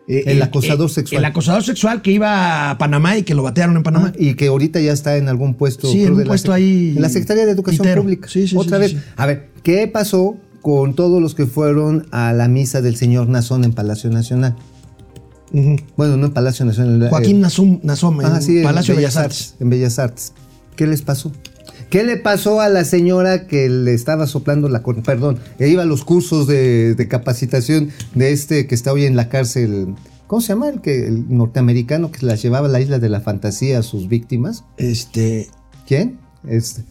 Eh, el acosador sexual. El acosador sexual que iba a Panamá y que lo batearon en Panamá. Ah, y que ahorita ya está en algún puesto. Sí, en un de la puesto sec- ahí En la Secretaría de Educación. Pública. Sí, sí, Otra vez. A ver, ¿qué pasó con todos los que fueron a la misa del señor Nazón en Palacio Nacional? Bueno, no en Palacio Nacional. Joaquín eh, Nazum, Nazom, en ah, sí, en Palacio de Bellas Artes. En Bellas Artes. ¿Qué les pasó? ¿Qué le pasó a la señora que le estaba soplando la Perdón, que iba a los cursos de, de capacitación de este que está hoy en la cárcel. ¿Cómo se llama? El, que, el norteamericano que las llevaba a la isla de la fantasía a sus víctimas. Este. ¿Quién? Este.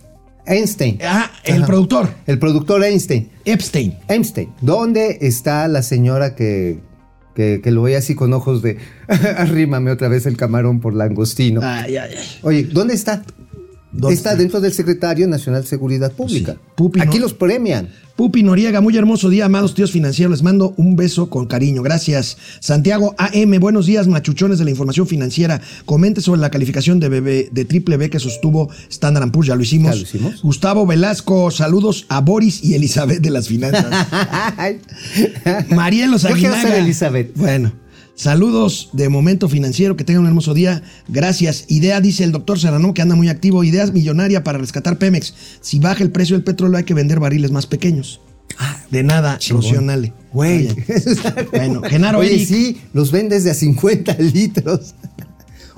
Einstein. Ah, el Ajá. productor, El productor Einstein. Epstein. Einstein. ¿Dónde está la señora que, que, que lo veía así con ojos de arrímame otra vez el camarón por langostino? Ay, ay, ay. Oye, ¿dónde está? ¿Dónde está dentro del Secretario Nacional de Seguridad Pública. Sí. Aquí ¿no? los premian. Pupi Noriega, muy hermoso día, amados tíos financieros. Les mando un beso con cariño. Gracias. Santiago AM, buenos días, machuchones de la información financiera. Comente sobre la calificación de, BB, de triple B que sostuvo Standard Poor's. Ya lo hicimos. Ya lo hicimos. Gustavo Velasco, saludos a Boris y Elizabeth de las finanzas. Marielos Yo quiero Aguinaga. ser Elizabeth. Bueno. Saludos de Momento Financiero, que tengan un hermoso día. Gracias. Idea, dice el doctor Serrano, que anda muy activo. Ideas millonaria para rescatar Pemex. Si baja el precio del petróleo, hay que vender barriles más pequeños. De nada, Rocío Nale. Güey. Bueno, Genaro Oye, Eric. sí, los vendes de a 50 litros.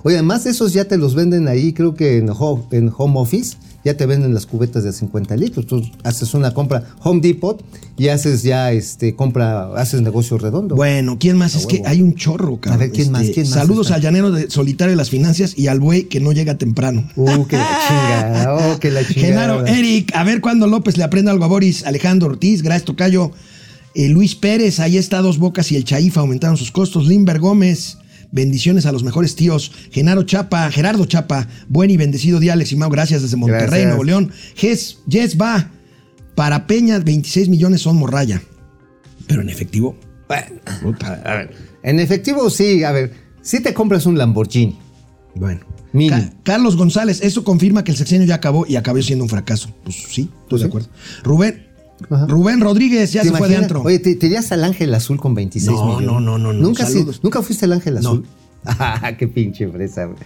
Oye, además esos ya te los venden ahí, creo que en, ho- en Home Office, ya te venden las cubetas de a 50 litros. Tú haces una compra Home Depot y haces ya, este, compra, haces negocio redondo. Bueno, ¿quién más? Es que hay un chorro, cabrón. A ver, ¿quién más? ¿Quién más Saludos al llanero de solitario de las finanzas y al buey que no llega temprano. Uh, que la chinga, oh, que la chingada. Genaro, Eric, a ver cuándo López le aprenda algo a Boris, Alejandro Ortiz, gracias Tocayo, Eh, Luis Pérez, ahí está Dos Bocas y el Chaifa aumentaron sus costos, Limber Gómez, bendiciones a los mejores tíos, Genaro Chapa, Gerardo Chapa, buen y bendecido día Alex y Mau, gracias desde Monterrey, Gracias. Nuevo León, Jess, Jess va, para Peña 26 millones son morraya, pero en efectivo, bueno, puta, a ver, En efectivo, sí, a ver, si te compras un Lamborghini. bueno. Ca- Carlos González, eso confirma que el sexenio ya acabó y acabó siendo un fracaso. Pues sí, estoy de sí. acuerdo. Rubén, Ajá. Rubén Rodríguez ya ¿Te se fue de antro. Oye, ¿te, te irías al Ángel Azul con 26 No, millones? no, no, no, no. ¿Nunca, sí- Saludos. ¿Nunca fuiste al Ángel No. Azul? Ah, qué pinche fresa, güey.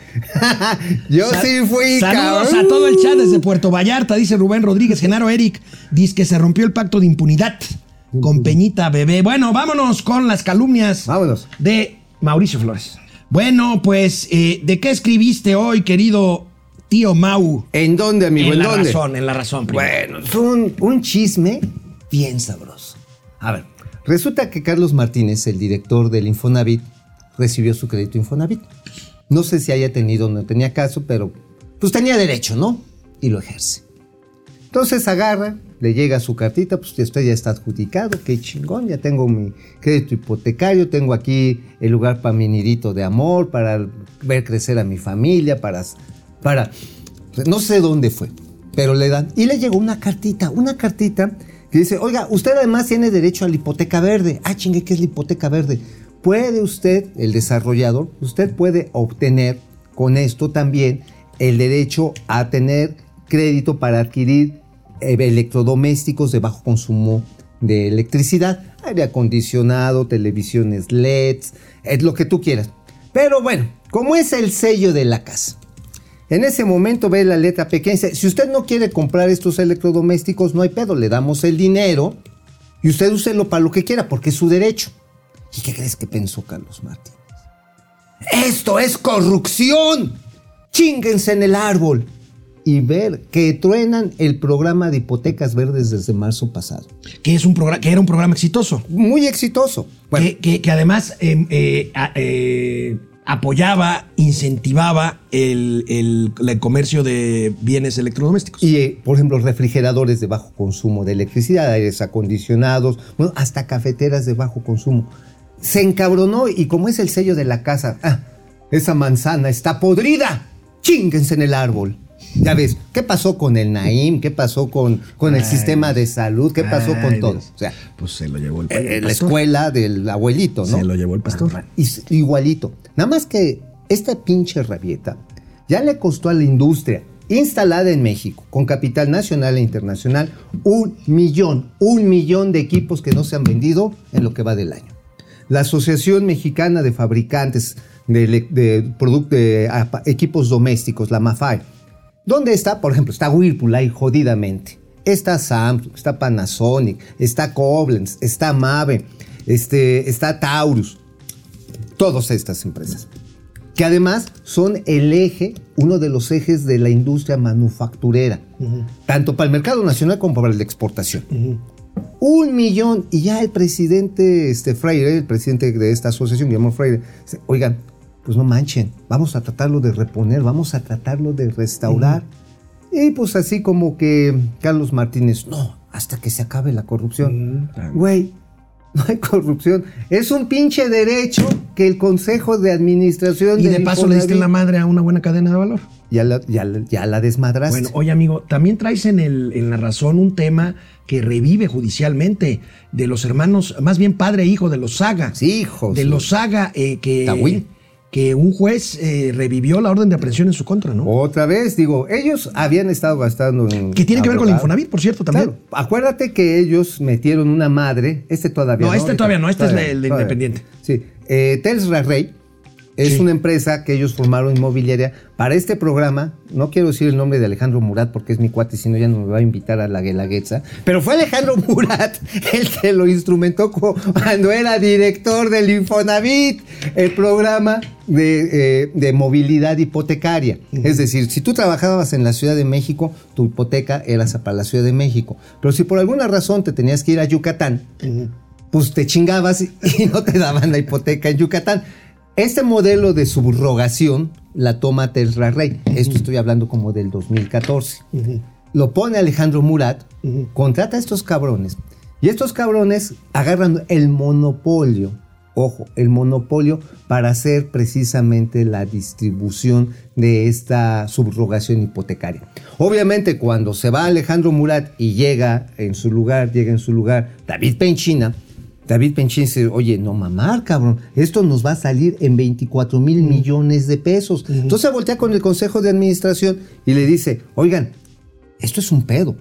Yo Sa- sí fui, Saludos cabrón. a todo el chat desde Puerto Vallarta, dice Rubén Rodríguez. Genaro Eric dice que se rompió el pacto de impunidad con Peñita Bebé. Bueno, vámonos con las calumnias Vámonos. de Mauricio Flores. Bueno, pues, eh, ¿de qué escribiste hoy, querido tío Mau? ¿En dónde, amigo? en ¿En, la dónde? razón, en la razón. primero. Bueno, es un, un chisme bien sabroso. A ver, resulta que Carlos Martínez, el director del Infonavit, recibió su crédito Infonavit. No sé si haya tenido o no tenía caso, pero pues tenía derecho, ¿no? Y lo ejerce. Entonces agarra, le llega su cartita, pues usted ya está adjudicado, qué chingón, ya tengo mi crédito hipotecario, tengo aquí el lugar para mi nidito de amor, para ver crecer a mi familia, para, para, no sé dónde fue, pero le dan, y le llegó una cartita, una cartita que dice, oiga, usted además tiene derecho a la hipoteca verde. Ah, chingue, ¿qué es la hipoteca verde? Puede usted, el desarrollador, usted puede obtener con esto también el derecho a tener crédito para adquirir eh, electrodomésticos de bajo consumo de electricidad, aire acondicionado, televisiones LEDs, es lo que tú quieras. Pero bueno, como es el sello de la casa, en ese momento ve la letra pequeña y dice, si usted no quiere comprar estos electrodomésticos, no hay pedo, le damos el dinero y usted úselo para lo que quiera, porque es su derecho. ¿Y qué crees que pensó Carlos Martínez? Esto es corrupción. Chinguense en el árbol. Y ver que truenan el programa de hipotecas verdes desde marzo pasado. Que, es un que era un programa exitoso. Muy exitoso. Bueno, que, que- que además eh, eh, eh, apoyaba, incentivaba el, el- el comercio de bienes electrodomésticos. Y, por ejemplo, refrigeradores de bajo consumo de electricidad, aires acondicionados, bueno, hasta cafeteras de bajo consumo. Se encabronó y como es el sello de la casa, ah, esa manzana está podrida, chinguense en el árbol. Ya ves, ¿qué pasó con el Naim? ¿Qué pasó con, con el Ay, sistema de salud? ¿Qué pasó Ay, con todo? O sea, Pues se lo llevó el, eh, el la pastor. escuela del abuelito, ¿no? Se lo llevó el pastor. Igualito. Nada más que esta pinche rabieta ya le costó a la industria instalada en México, con capital nacional e internacional, un millón, un millón de equipos que no se han vendido en lo que va del año. La Asociación Mexicana de Fabricantes de, equipos domésticos, la MAFAI, ¿Dónde está? Por ejemplo, está Whirlpool ahí jodidamente. Está Samsung, está Panasonic, está Koblenz, está Mave, este, está Taurus. Todas estas empresas. Que además son el eje, uno de los ejes de la industria manufacturera. Tanto para el mercado nacional como para la exportación. Un millón. Y ya el presidente este, Freire, el presidente de esta asociación, Guillermo Freire, dice, oigan, pues no manchen, vamos a tratarlo de reponer, vamos a tratarlo de restaurar. Y pues así como que Carlos Martínez, no, hasta que se acabe la corrupción. Güey, no hay corrupción. Es un pinche derecho que el Consejo de Administración Y de paso le diste la madre a una buena cadena de valor. Ya la, ya, ya la desmadraste. Bueno, oye amigo, también traes en, el, en la razón un tema que revive judicialmente de los hermanos, más bien padre e hijo de los Saga. Sí, hijos. De los Saga, eh, que. Que un juez eh, revivió la orden de aprehensión en su contra, ¿no? Otra vez, digo, ellos habían estado gastando en. que tiene que ver con el. Infonavit, por cierto, también. Claro, acuérdate que ellos metieron una madre, este todavía No, no. este todavía no, este es el todavía. Independiente. Sí, eh, Telstra Rey es Sí. una empresa que ellos formaron inmobiliaria para este programa. No quiero decir el nombre de Alejandro Murat porque es mi cuate, si no ya no me va a invitar a la Guelaguetza. Pero fue Alejandro Murat el que lo instrumentó cu- cuando era director del Infonavit, el programa de, eh, de movilidad hipotecaria. Es decir, si tú trabajabas en la Ciudad de México, tu hipoteca era para la Ciudad de México. Pero si por alguna razón te tenías que ir a Yucatán, pues te chingabas y no te daban la hipoteca en Yucatán. Este modelo de subrogación la toma Tesla Rey. Esto estoy hablando como del 2014. Lo pone Alejandro Murat, contrata a estos cabrones. Y estos cabrones agarran el monopolio, ojo, el monopolio para hacer precisamente la distribución de esta subrogación hipotecaria. Obviamente cuando se va Alejandro Murat y llega en su lugar, llega en su lugar David Penchina, David Penchín dice, oye, no mamar, cabrón, esto nos va a salir en 24 mil millones de pesos. Entonces voltea con el Consejo de Administración y le dice, oigan, esto es un pedo,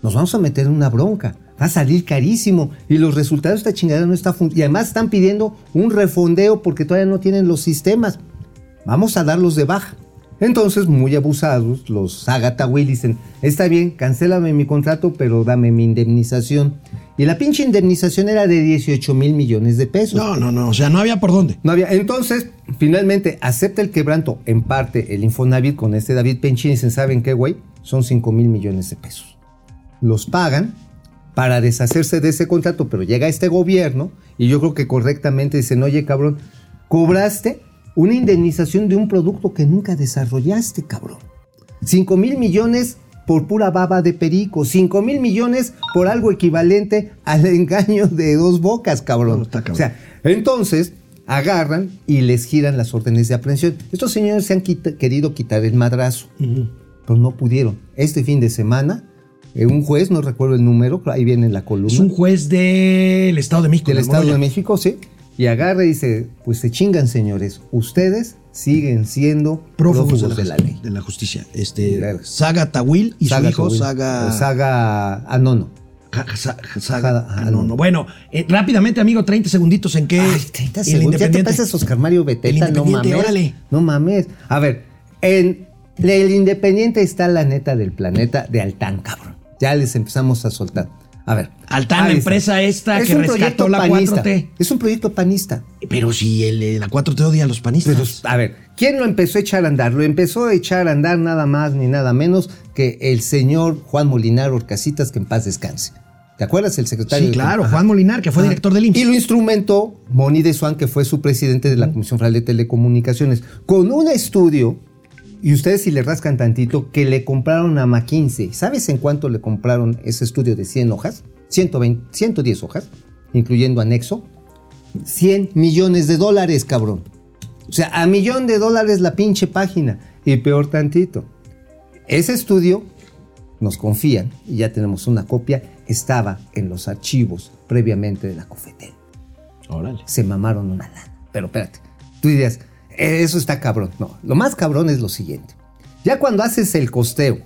nos vamos a meter en una bronca, Va a salir carísimo. Y los resultados de esta chingadera no está funcionando. Y además están pidiendo un refondeo porque todavía no tienen los sistemas. Vamos a darlos de baja. Entonces, muy abusados, los Agatha Will dicen, está bien, cancélame mi contrato, pero dame mi indemnización. Y la pinche indemnización era de 18 mil millones de pesos. No, no, no. O sea, no había por dónde. No había. Entonces, finalmente, acepta el quebranto, en parte, el Infonavit con este David Penchín y dicen, ¿saben qué, güey? Son 5 mil millones de pesos. Los pagan para deshacerse de ese contrato, pero llega este gobierno y yo creo que correctamente dicen, oye, cabrón, cobraste una indemnización de un producto que nunca desarrollaste, cabrón. 5 mil millones por pura baba de perico, 5 mil millones por algo equivalente al engaño de dos bocas, cabrón. No, está cabrón. O sea, entonces agarran y les giran las órdenes de aprehensión. Estos señores se han quita- querido quitar el madrazo, pero no pudieron. Este fin de semana, eh, un juez, no recuerdo el número, ahí viene en la columna Es un juez del Estado de México. del de Estado de. México, sí. Y agarra y dice, pues se chingan, señores. Ustedes siguen siendo Prófugos, prófugos, de, la, ley. De la justicia. Este, Claro. Saga Tawil y Saga su hijo Tawil. Saga... Saga Anono. Ja- Sa- Saga- Saga- ah, ah, no, no. no. Bueno, eh, rápidamente, amigo, 30 segunditos en qué. Ay, 30 el segundos. Ya te pareces Oscar Mario Beteta, no mames. órale. No mames. A ver, en el Independiente está la neta del planeta de Altán, cabrón. Ya les empezamos a soltar. A ver. Altán, la empresa esta que rescató la panista. 4T. Es un proyecto panista. Pero si el, la 4T odia a los panistas. Pero, a ver, ¿quién lo empezó a echar a andar? Lo empezó a echar a andar nada más ni nada menos que el señor Juan Molinar Orcasitas, que en paz descanse. ¿Te acuerdas? El secretario sí, claro. Juan Molinar, que fue Ajá. director del IMSS. Y lo instrumentó Moni de Swan, que fue su presidente de la Comisión Federal de Telecomunicaciones, con un estudio, y ustedes si le rascan tantito, que le compraron a McKinsey. ¿Sabes en cuánto le compraron ese estudio de 100 hojas? 120, 110 hojas, incluyendo anexo. 100 millones de dólares, cabrón. O sea, a millón de dólares la pinche página. Y peor tantito. Ese estudio, nos confían, y ya tenemos una copia, estaba en los archivos previamente de la COFETEL. Órale. Se mamaron una lana. Pero espérate, tú dirías, eso está cabrón. No, lo más cabrón es lo siguiente. Ya cuando haces el costeo,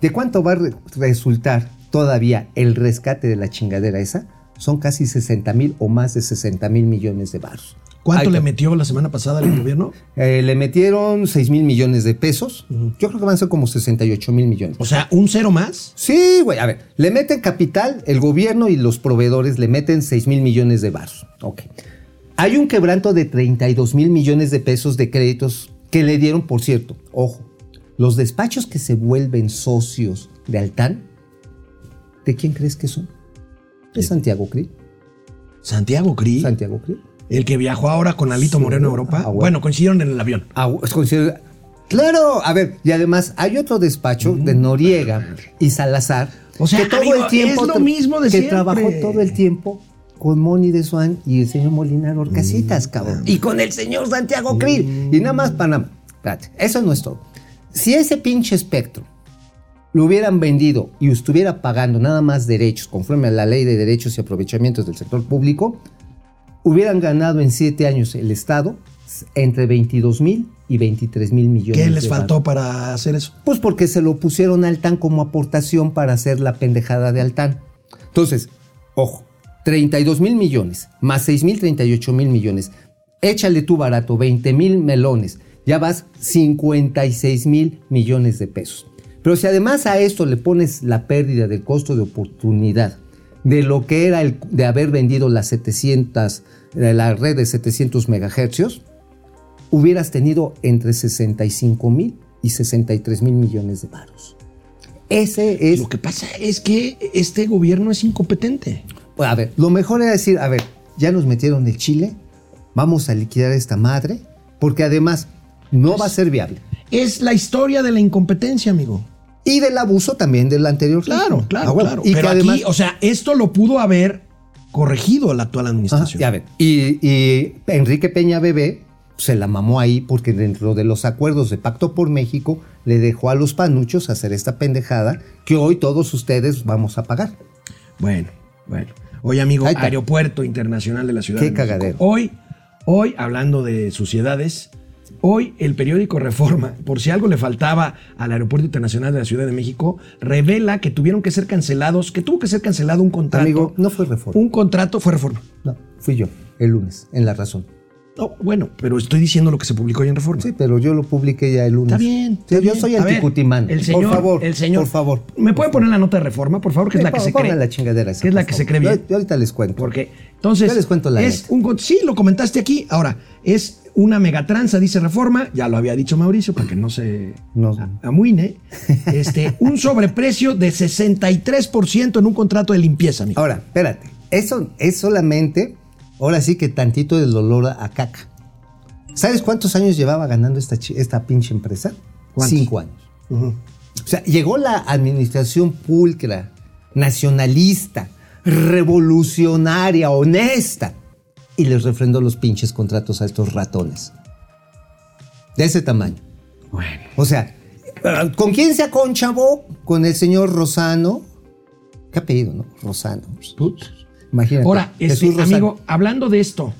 ¿de cuánto va a re- resultar todavía el rescate de la chingadera esa? Son casi 60 mil o más de 60 mil millones de baros. ¿Cuánto Ahí le metió la semana pasada el gobierno? eh, le metieron 6 mil millones de pesos. Yo creo que van a ser como 68 mil millones. O sea, un cero más. Sí, güey. A ver, le meten capital, el gobierno y los proveedores le meten 6 mil millones de baros. Ok. Hay un quebranto de 32 mil millones de pesos de créditos que le dieron, por cierto, ojo, los despachos que se vuelven socios de Altán, ¿de quién crees que son? De Santiago Krill. Santiago Cri, Santiago Krill. el que viajó ahora con Alito Sí, Moreno a Europa. ah, bueno. Bueno, coincidieron en el avión. Ah, considerado- Claro, a ver, y además hay otro despacho de Noriega y Salazar O sea, que todo amigo, el tiempo es lo mismo de que siempre. trabajó todo el tiempo con Moni de Swan y el señor Molinar Orcasitas, cabrón. Y con el señor Santiago Krill. Y nada más para espérate, eso no es todo. Si ese pinche espectro lo hubieran vendido y estuviera pagando nada más derechos conforme a la ley de derechos y aprovechamientos del sector público, hubieran ganado en siete años el Estado entre 22 mil y 23 mil millones. ¿Qué les de faltó para hacer eso? Pues porque se lo pusieron a Altán como aportación para hacer la pendejada de Altán. Entonces, ojo, 32 mil millones más 6 mil, 38 mil millones. Échale tú barato, 20 mil melones. Ya vas 56 mil millones de pesos. Pero si además a esto le pones la pérdida del costo de oportunidad de lo que era de haber vendido las 700, eh, la red de 700 megahercios, hubieras tenido entre 65 mil y 63 mil millones de varos. Ese es... Lo que pasa es que este gobierno es incompetente. A ver, lo mejor era decir, a ver, ya nos metieron el Chile, vamos a liquidar esta madre, porque además no va a ser viable. Es la historia de la incompetencia, amigo. Y del abuso también del anterior. Claro, claro, Ah, bueno, claro. Y Pero que además... aquí, o sea, esto lo pudo haber corregido la actual Ajá, administración. y a ver, y, y Enrique Peña Bebé se la mamó ahí porque dentro de los acuerdos de Pacto por México le dejó a los panuchos hacer esta pendejada que hoy todos ustedes vamos a pagar. Bueno, bueno. Oye, amigo. Aeropuerto Internacional de la Ciudad Qué de México. cagadero. Hoy, hoy, hablando de suciedades, Hoy el periódico Reforma, por si algo le faltaba al Aeropuerto Internacional de la Ciudad de México, revela que tuvieron que ser cancelados, que tuvo que ser cancelado un contrato. Amigo, no fue reforma. Un contrato fue Reforma. No, fui yo, el lunes, en La Razón. No, bueno, pero estoy diciendo lo que se publicó hoy en Reforma. Sí, pero yo lo publiqué ya el lunes. Está bien. Sí, yo bien. soy anticutimán. El señor, por favor, el señor. por favor. ¿Me pueden poner la nota de Reforma, por favor? Que es la que se cree. la chingadera esa, Que es la que se cree bien. Yo, yo ahorita les cuento. Porque, entonces. Yo les cuento la es neta. un Sí, lo comentaste aquí. Ahora, es una megatranza, dice Reforma. Ya lo había dicho Mauricio, para que no se No. amuine. Este, un sobreprecio de 63% en un contrato de limpieza, amigo. Ahora, espérate. Eso es solamente, ahora sí que tantito del olor a caca. ¿Sabes cuántos años llevaba ganando esta, esta pinche empresa? ¿Cuántos? Cinco años. O sea, llegó la administración pulcra, nacionalista, revolucionaria, honesta, y les refrendó los pinches contratos a estos ratones. De ese tamaño. Bueno. O sea, ¿con quién se aconchabó? Con el señor Rosano. ¿Qué apellido, no? Rosano. Imagínate. Ahora, este, amigo, hablando de esto,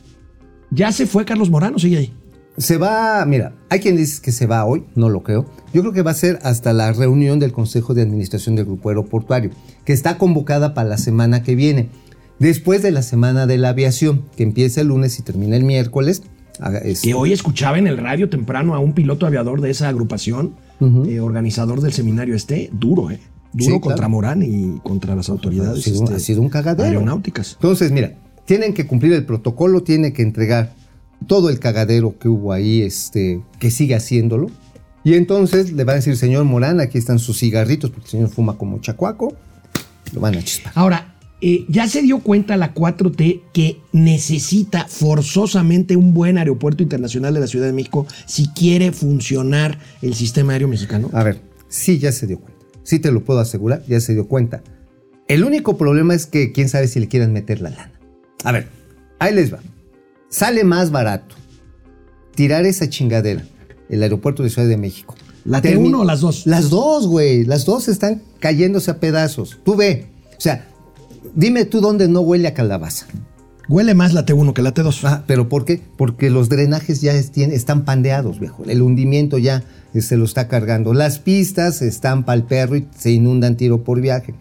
¿ya se fue Carlos Morano? Sigue ahí. Se va, mira, hay quien dice que se va hoy, no lo creo. Yo creo que va a ser hasta la reunión del Consejo de Administración del Grupo Aeroportuario, que está convocada para la semana que viene. Después de la Semana de la Aviación, que empieza el lunes y termina el miércoles. este, Que hoy escuchaba en el radio temprano a un piloto aviador de esa agrupación, eh, organizador del seminario este, duro, ¿eh? Duro Sí, contra claro. Morán y contra las autoridades. Ha sido, un- este, ha sido un cagadero. Aeronáuticas. Entonces, mira, tienen que cumplir el protocolo, tiene que entregar todo el cagadero que hubo ahí, este, que sigue haciéndolo. Y entonces le van a decir, señor Morán, aquí están sus cigarritos, porque el señor fuma como chacuaco. Lo van a chispar. Ahora, eh, ya se dio cuenta la 4T que necesita forzosamente un buen aeropuerto internacional de la Ciudad de México si quiere funcionar el sistema aéreo mexicano. A ver, sí, ya se dio cuenta. Sí te lo puedo asegurar, ya se dio cuenta. El único problema es que quién sabe si le quieran meter la lana. A ver, ahí les va. Sale más barato tirar esa chingadera, el aeropuerto de Ciudad de México. ¿La Termi- T1 o las dos? Las dos, güey. Las dos están cayéndose a pedazos. Tú ve. O sea, dime tú dónde no huele a calabaza. Huele más la T1 que la T2. Ah, ¿Pero por qué? Porque los drenajes ya están pandeados, viejo. El hundimiento ya eh, se lo está cargando. Las pistas están para el perro y se inundan tiro por viaje.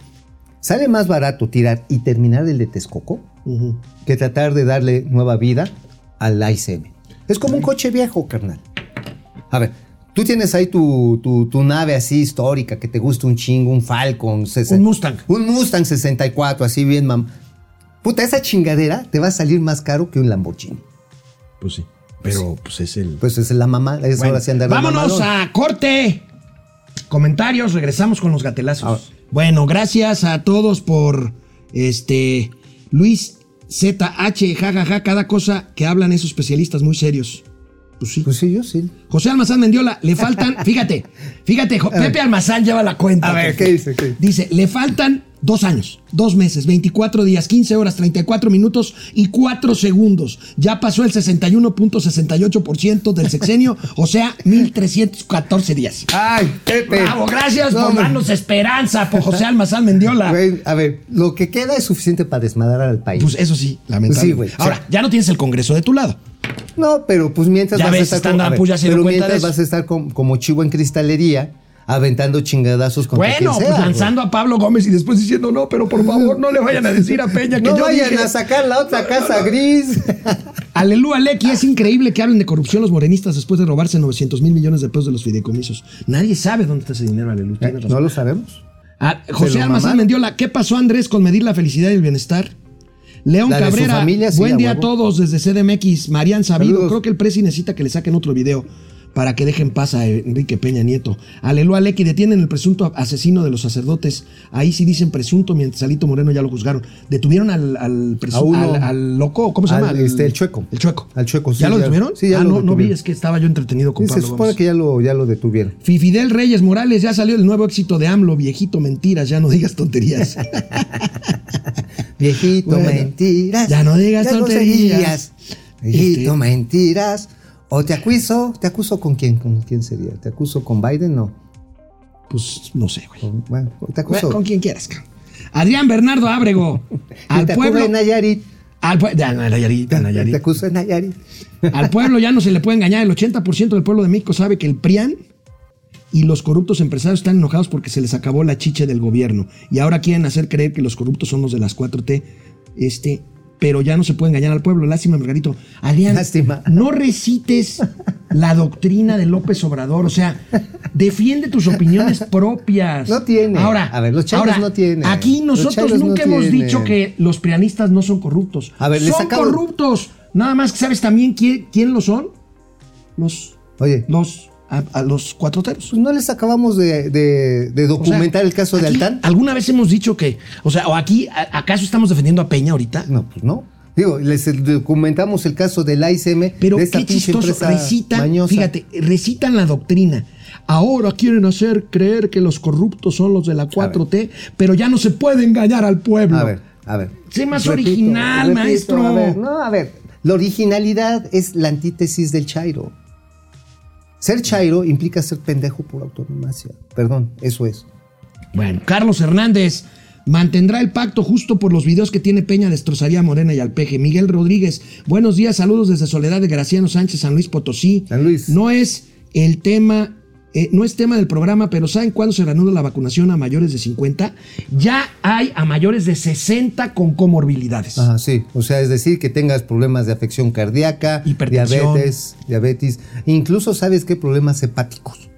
Sale más barato tirar y terminar el de Texcoco Ujú. que tratar de darle nueva vida al ICM. Es como un coche viejo, carnal. A ver, tú tienes ahí tu, tu- tu nave así histórica que te gusta un chingo, un Falcon. Un Mustang. Un Mustang 64, así bien, mam. Puta, esa chingadera te va a salir más caro que un Lamborghini. Pues sí. Pero pues es el. Pues es la mamá, es Bueno, ahora sí andar de vámonos mamalón. a corte. Comentarios, regresamos con los gatelazos. Ah. Bueno, gracias a todos por este Luis ZH, jajaja, cada cosa que hablan esos especialistas muy serios. Pues sí. Pues sí, yo sí. José Almazán Mendiola, le faltan, fíjate, fíjate, Pepe Almazán lleva la cuenta. A ver, Pepe. ¿qué dice? ¿Qué dice? Dice, le faltan dos años, dos meses, 24 días, 15 horas, 34 minutos y 4 segundos. Ya pasó el 61.68% del sexenio, o sea, 1314 días. Ay, Pepe. Bravo, gracias No, por darnos esperanza, por José Almazán Mendiola. Güey, a ver, lo que queda es suficiente para desmadrar al país. Pues eso sí, lamentable. Sí, güey, o sea- Ahora, ya no tienes el Congreso de tu lado. No, pero pues mientras Ya vas ves, a estar como, a ver, pero mientras de vas a estar com- como chivo en cristalería aventando chingadazos contra Bueno, quien sea, pues güey. lanzando a Pablo Gómez y después diciendo, no, pero por favor, no le vayan a decir a Peña que No yo vayan dije. a sacar la otra casa gris. Aleluya, Lecky, es increíble que hablen de corrupción los morenistas después de robarse 900 mil millones de pesos de los fideicomisos. Nadie sabe dónde está ese dinero, Aleluya. razón. no lo sabemos. Ah, José Almazán. Mendiola, ¿qué pasó Andrés con medir la felicidad y el bienestar? León Cabrera, familia, sí, buen día a todos desde CDMX. Marian Sabido, Saludos. creo que el presi necesita que le saquen otro video para que dejen paz a Enrique Peña Nieto. Aleluya, Lecky, detienen el presunto asesino de los sacerdotes. Ahí sí dicen presunto, mientras Alito Moreno ya lo juzgaron. Detuvieron al, al, presu- A uno. al- al loco, ¿cómo se llama? este, el chueco. El chueco. Al chueco, sí, ¿Ya lo detuvieron? sí, ya ah, lo no, no vi, detuvieron. es que estaba yo entretenido con Sí, se Pablo supone Gómez. que ya lo, ya lo detuvieron. Fidel Reyes Morales, ya salió el nuevo éxito de AMLO, viejito, mentiras, ya no digas tonterías. Viejito, Bueno, mentiras. ya no digas ya tonterías. groserías. Viejito, Este- mentiras. O te acuso, ¿te acuso con quién? ¿Con quién sería? ¿Te acuso con Biden? No. pues no sé, güey. Con- bueno, te acuso. Con quien quieras. Adrián Bernardo Ábrego, al te pueblo, en Nayarit. Al, pue- de Nayarit, de Te Nayarit. acuso de Nayarit. Al pueblo ya no se le puede engañar. El 80% del pueblo de México sabe que el PRIAN y los corruptos empresarios están enojados porque se les acabó la chiche del gobierno. Y ahora quieren hacer creer que los corruptos son los de las 4T. Este, pero ya no se puede engañar al pueblo. Lástima, Margarito. Adrián, Lástima. no recites la doctrina de López Obrador. O sea, defiende tus opiniones propias. No tiene. Ahora, A ver, los ahora, no tienen. Aquí nosotros no nunca hemos tienen. dicho que los prianistas no son corruptos. A ver, son corruptos. Nada más que sabes también quién, quién lo son. Los, Oye, los, a, a los cuatro teros. pues no les acabamos de, de- de documentar el caso de Altán. ¿Alguna vez hemos dicho que, o sea, o aquí, a- ¿acaso estamos defendiendo a Peña ahorita? No, pues no. Digo, les documentamos el caso del AICM Pero de esta qué chistoso, recitan, mañosa. fíjate, recitan la doctrina. Ahora quieren hacer creer que los corruptos son los de la 4T, pero ya no se puede engañar al pueblo. A ver, a ver. Sé más original, maestro. A ver, no, a ver. La originalidad es la antítesis del chairo. Ser chairo implica ser pendejo por autonomacia. Perdón, eso es. Bueno, Carlos Hernández mantendrá el pacto justo por los videos que tiene Peña destrozaría a Morena y al peje. Miguel Rodríguez, buenos días, saludos desde Soledad de Graciano Sánchez, San Luis Potosí. San Luis. No es el tema, eh, no es tema del programa, pero ¿saben cuándo se reanuda la vacunación a mayores de 50? Ya hay a mayores de 60 con comorbilidades. Ajá, sí. O sea, es decir, que tengas problemas de afección cardíaca, diabetes, diabetes, incluso sabes qué problemas hepáticos,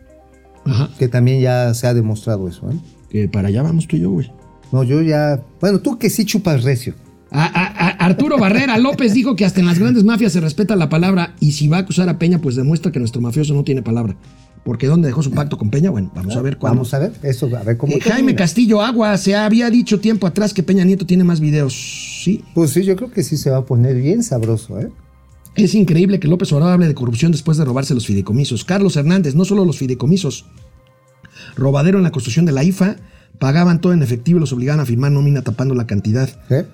Ajá. que también ya se ha demostrado eso. ¿eh? Que para allá vamos tú y yo, güey. No, yo ya, bueno, tú que sí chupas recio. A- a- a- Arturo Barrera López dijo que hasta en las grandes mafias se respeta la palabra y si va a acusar a Peña, pues demuestra que nuestro mafioso no tiene palabra. Porque ¿dónde dejó su pacto con Peña? Bueno, vamos a ver cuándo. Vamos a ver, eso, a ver cómo. Eh, Jaime. Castillo Agua, se había dicho tiempo atrás que Peña Nieto tiene más videos. Sí. Pues sí, yo creo que sí se va a poner bien sabroso, ¿eh? Es increíble que López Obrador hable de corrupción después de robarse los fideicomisos. Carlos Hernández, no solo los fideicomisos. Robadero en la construcción de la IFA, pagaban todo en efectivo y los obligaban a firmar nómina tapando la cantidad. ¿Eh?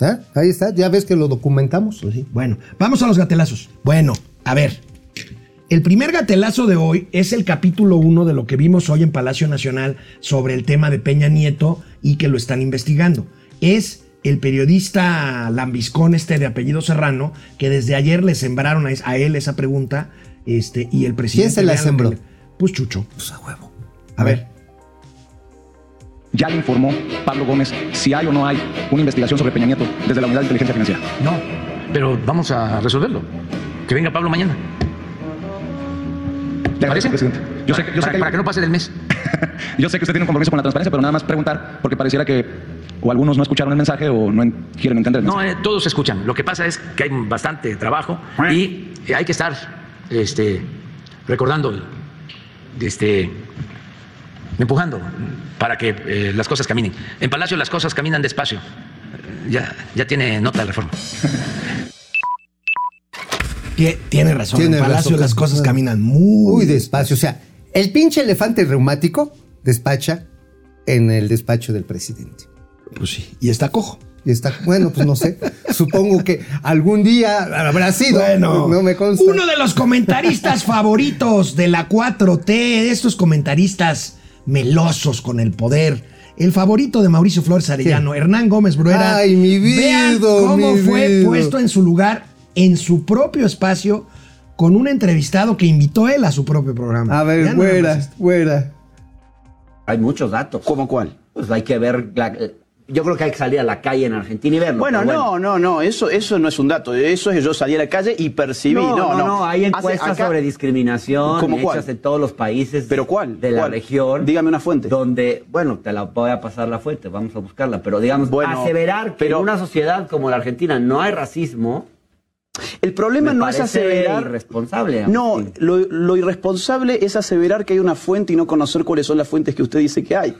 ¿Eh? Ahí está, ya ves que lo documentamos. Pues sí. Bueno, vamos a los gatelazos. Bueno, a ver. El primer gatelazo de hoy es el capítulo 1 de lo que vimos hoy en Palacio Nacional sobre el tema de Peña Nieto y que lo están investigando. Es el periodista lambiscón este de apellido Serrano que desde ayer le sembraron a, él esa pregunta este, y el presidente... se la sembró? le- Pues Chucho. Pues a huevo. A ver. Ya le informó Pablo Gómez si hay o no hay una investigación sobre Peña Nieto desde la Unidad de Inteligencia Financiera. No, pero vamos a resolverlo. Que venga Pablo mañana. ¿Te parece? presidente? Yo sé, para, yo sé para- que, para que no pase del mes. yo sé que usted tiene un compromiso con la transparencia, pero nada más preguntar, porque pareciera que o algunos no escucharon el mensaje o no en- quieren entender el No, eh, todos escuchan. Lo que pasa es que hay bastante trabajo y eh, hay que estar este, recordando, este, empujando para que eh, las cosas caminen. En Palacio las cosas caminan despacio. Ya, ya tiene nota de reforma. Tie- Tiene razón. Tiene en Palacio razón. las cosas caminan muy, Muy despacio. O sea, el pinche elefante reumático despacha en el despacho del presidente. Pues sí. Y está cojo. Y está, bueno, pues no sé. Supongo que algún día habrá sido. Bueno, no me consta. Uno de los comentaristas favoritos de la 4T, de estos comentaristas melosos con el poder. El favorito de Mauricio Flores Arellano, Hernán Gómez Bruera. Ay, mi Vean vida, cómo mi fue vida. puesto en su lugar, en su propio espacio, con un entrevistado que invitó él a su propio programa. A ver, güera, güera. Hay muchos datos. ¿Cómo cuál? Pues hay que ver. la- yo creo que hay que salir a la calle en Argentina y verlo. Bueno, no, no, no, eso, eso no es un dato. Eso es que yo salí a la calle y percibí. No, No, no, no, hay Hace- encuestas acá- sobre discriminación ¿Cómo hechas cuál? en todos los países ¿Pero cuál? de la ¿Cuál? región. Dígame una fuente. Donde, bueno, te la voy a pasar la fuente, vamos a buscarla, pero digamos, Bueno, aseverar que pero- en una sociedad como la Argentina no hay racismo, El problema me no es aseverar. irresponsable. No, lo, lo irresponsable es aseverar que hay una fuente y no conocer cuáles son las fuentes que usted dice que hay.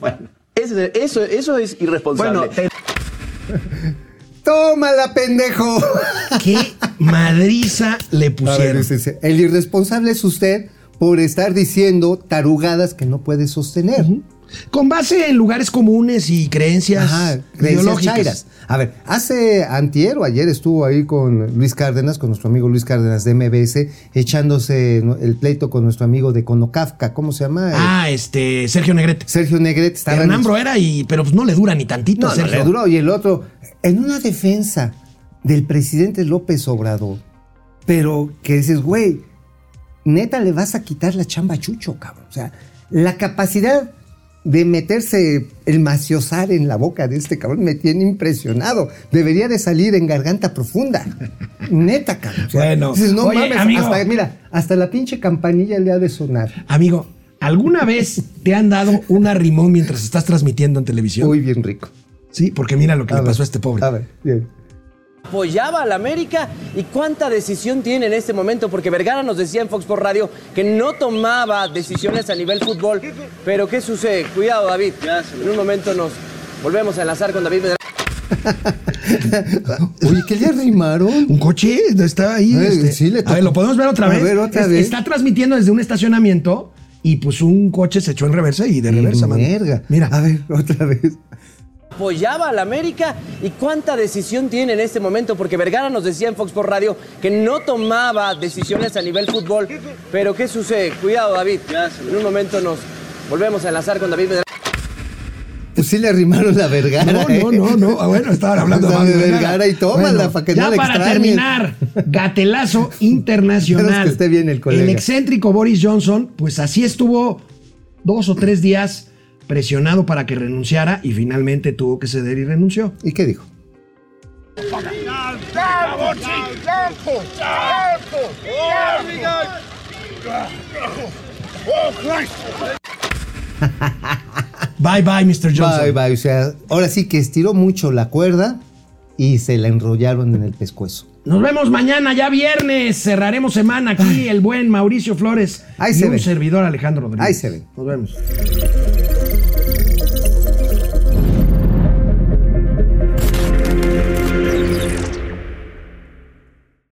Bueno, eso, eso es irresponsable. bueno te- ¡Tómala, pendejo! Qué madriza le ver, pusieron. el irresponsable es usted por estar diciendo tarugadas que no puede sostener. Con base en lugares comunes y creencias, Ajá, ideológicas. chairas. A ver, hace antier o ayer estuvo ahí con Luis Cárdenas, con nuestro amigo Luis Cárdenas de MBS, echándose el pleito con nuestro amigo de Conocafca, ¿cómo se llama? Ah, este, Sergio Negrete. Sergio Negrete estaba en Hernán Broera, y, pero pues no le dura ni tantito, No, no, Sergio. le duró. Y el otro, en una defensa del presidente López Obrador, pero que dices, güey, neta le vas a quitar la chamba a Chucho, cabrón. O sea, la capacidad de meterse el maciosar en la boca de este cabrón me tiene impresionado. Debería de salir en garganta profunda. Neta, cabrón. Bueno, dices, no oye, mames, amigo. hasta, mira, hasta la pinche campanilla le ha de sonar. Amigo, ¿alguna vez te han dado un arrimón mientras estás transmitiendo en televisión? Uy, bien rico. Sí, porque mira lo que A le ver, pasó a este pobre. A ver, bien. Apoyaba al América y cuánta decisión tiene en este momento, porque Vergara nos decía en Fox por Radio que no tomaba decisiones a nivel fútbol. Pero ¿qué sucede? Cuidado, David. En un momento nos volvemos a enlazar con David Medrano. Oye, ¿qué le arrimaron? Un coche está ahí. Ay, este, sí, le a ver, lo podemos ver otra A vez. ver, otra Es- vez. Está transmitiendo desde un estacionamiento y pues un coche se echó en reversa y de reversa, mano. Verga. Mira. A ver, otra vez. Apoyaba al América y cuánta decisión tiene en este momento, porque Vergara nos decía en Fox por Radio que no tomaba decisiones a nivel fútbol. Pero ¿qué sucede? Cuidado, David. En un momento nos volvemos a enlazar con David Medrano. Pues sí le arrimaron la vergara. No, ¿eh? no, no, no. Ah, Bueno, estaban hablando de Vergara y tómala para que ya no para terminar, gatelazo internacional. Que esté bien el colega. excéntrico Boris Johnson, pues así estuvo dos o tres días presionado para que renunciara y finalmente tuvo que ceder y renunció. ¿Y qué dijo? Bye bye, Mr. Johnson. Bye, bye. O sea, ahora sí que estiró mucho la cuerda y se la enrollaron en el pescuezo. Nos vemos mañana, ya viernes. Cerraremos semana aquí el buen Mauricio Flores Ahí y se un ven. servidor Alejandro Rodríguez. Ahí se ven. Nos vemos.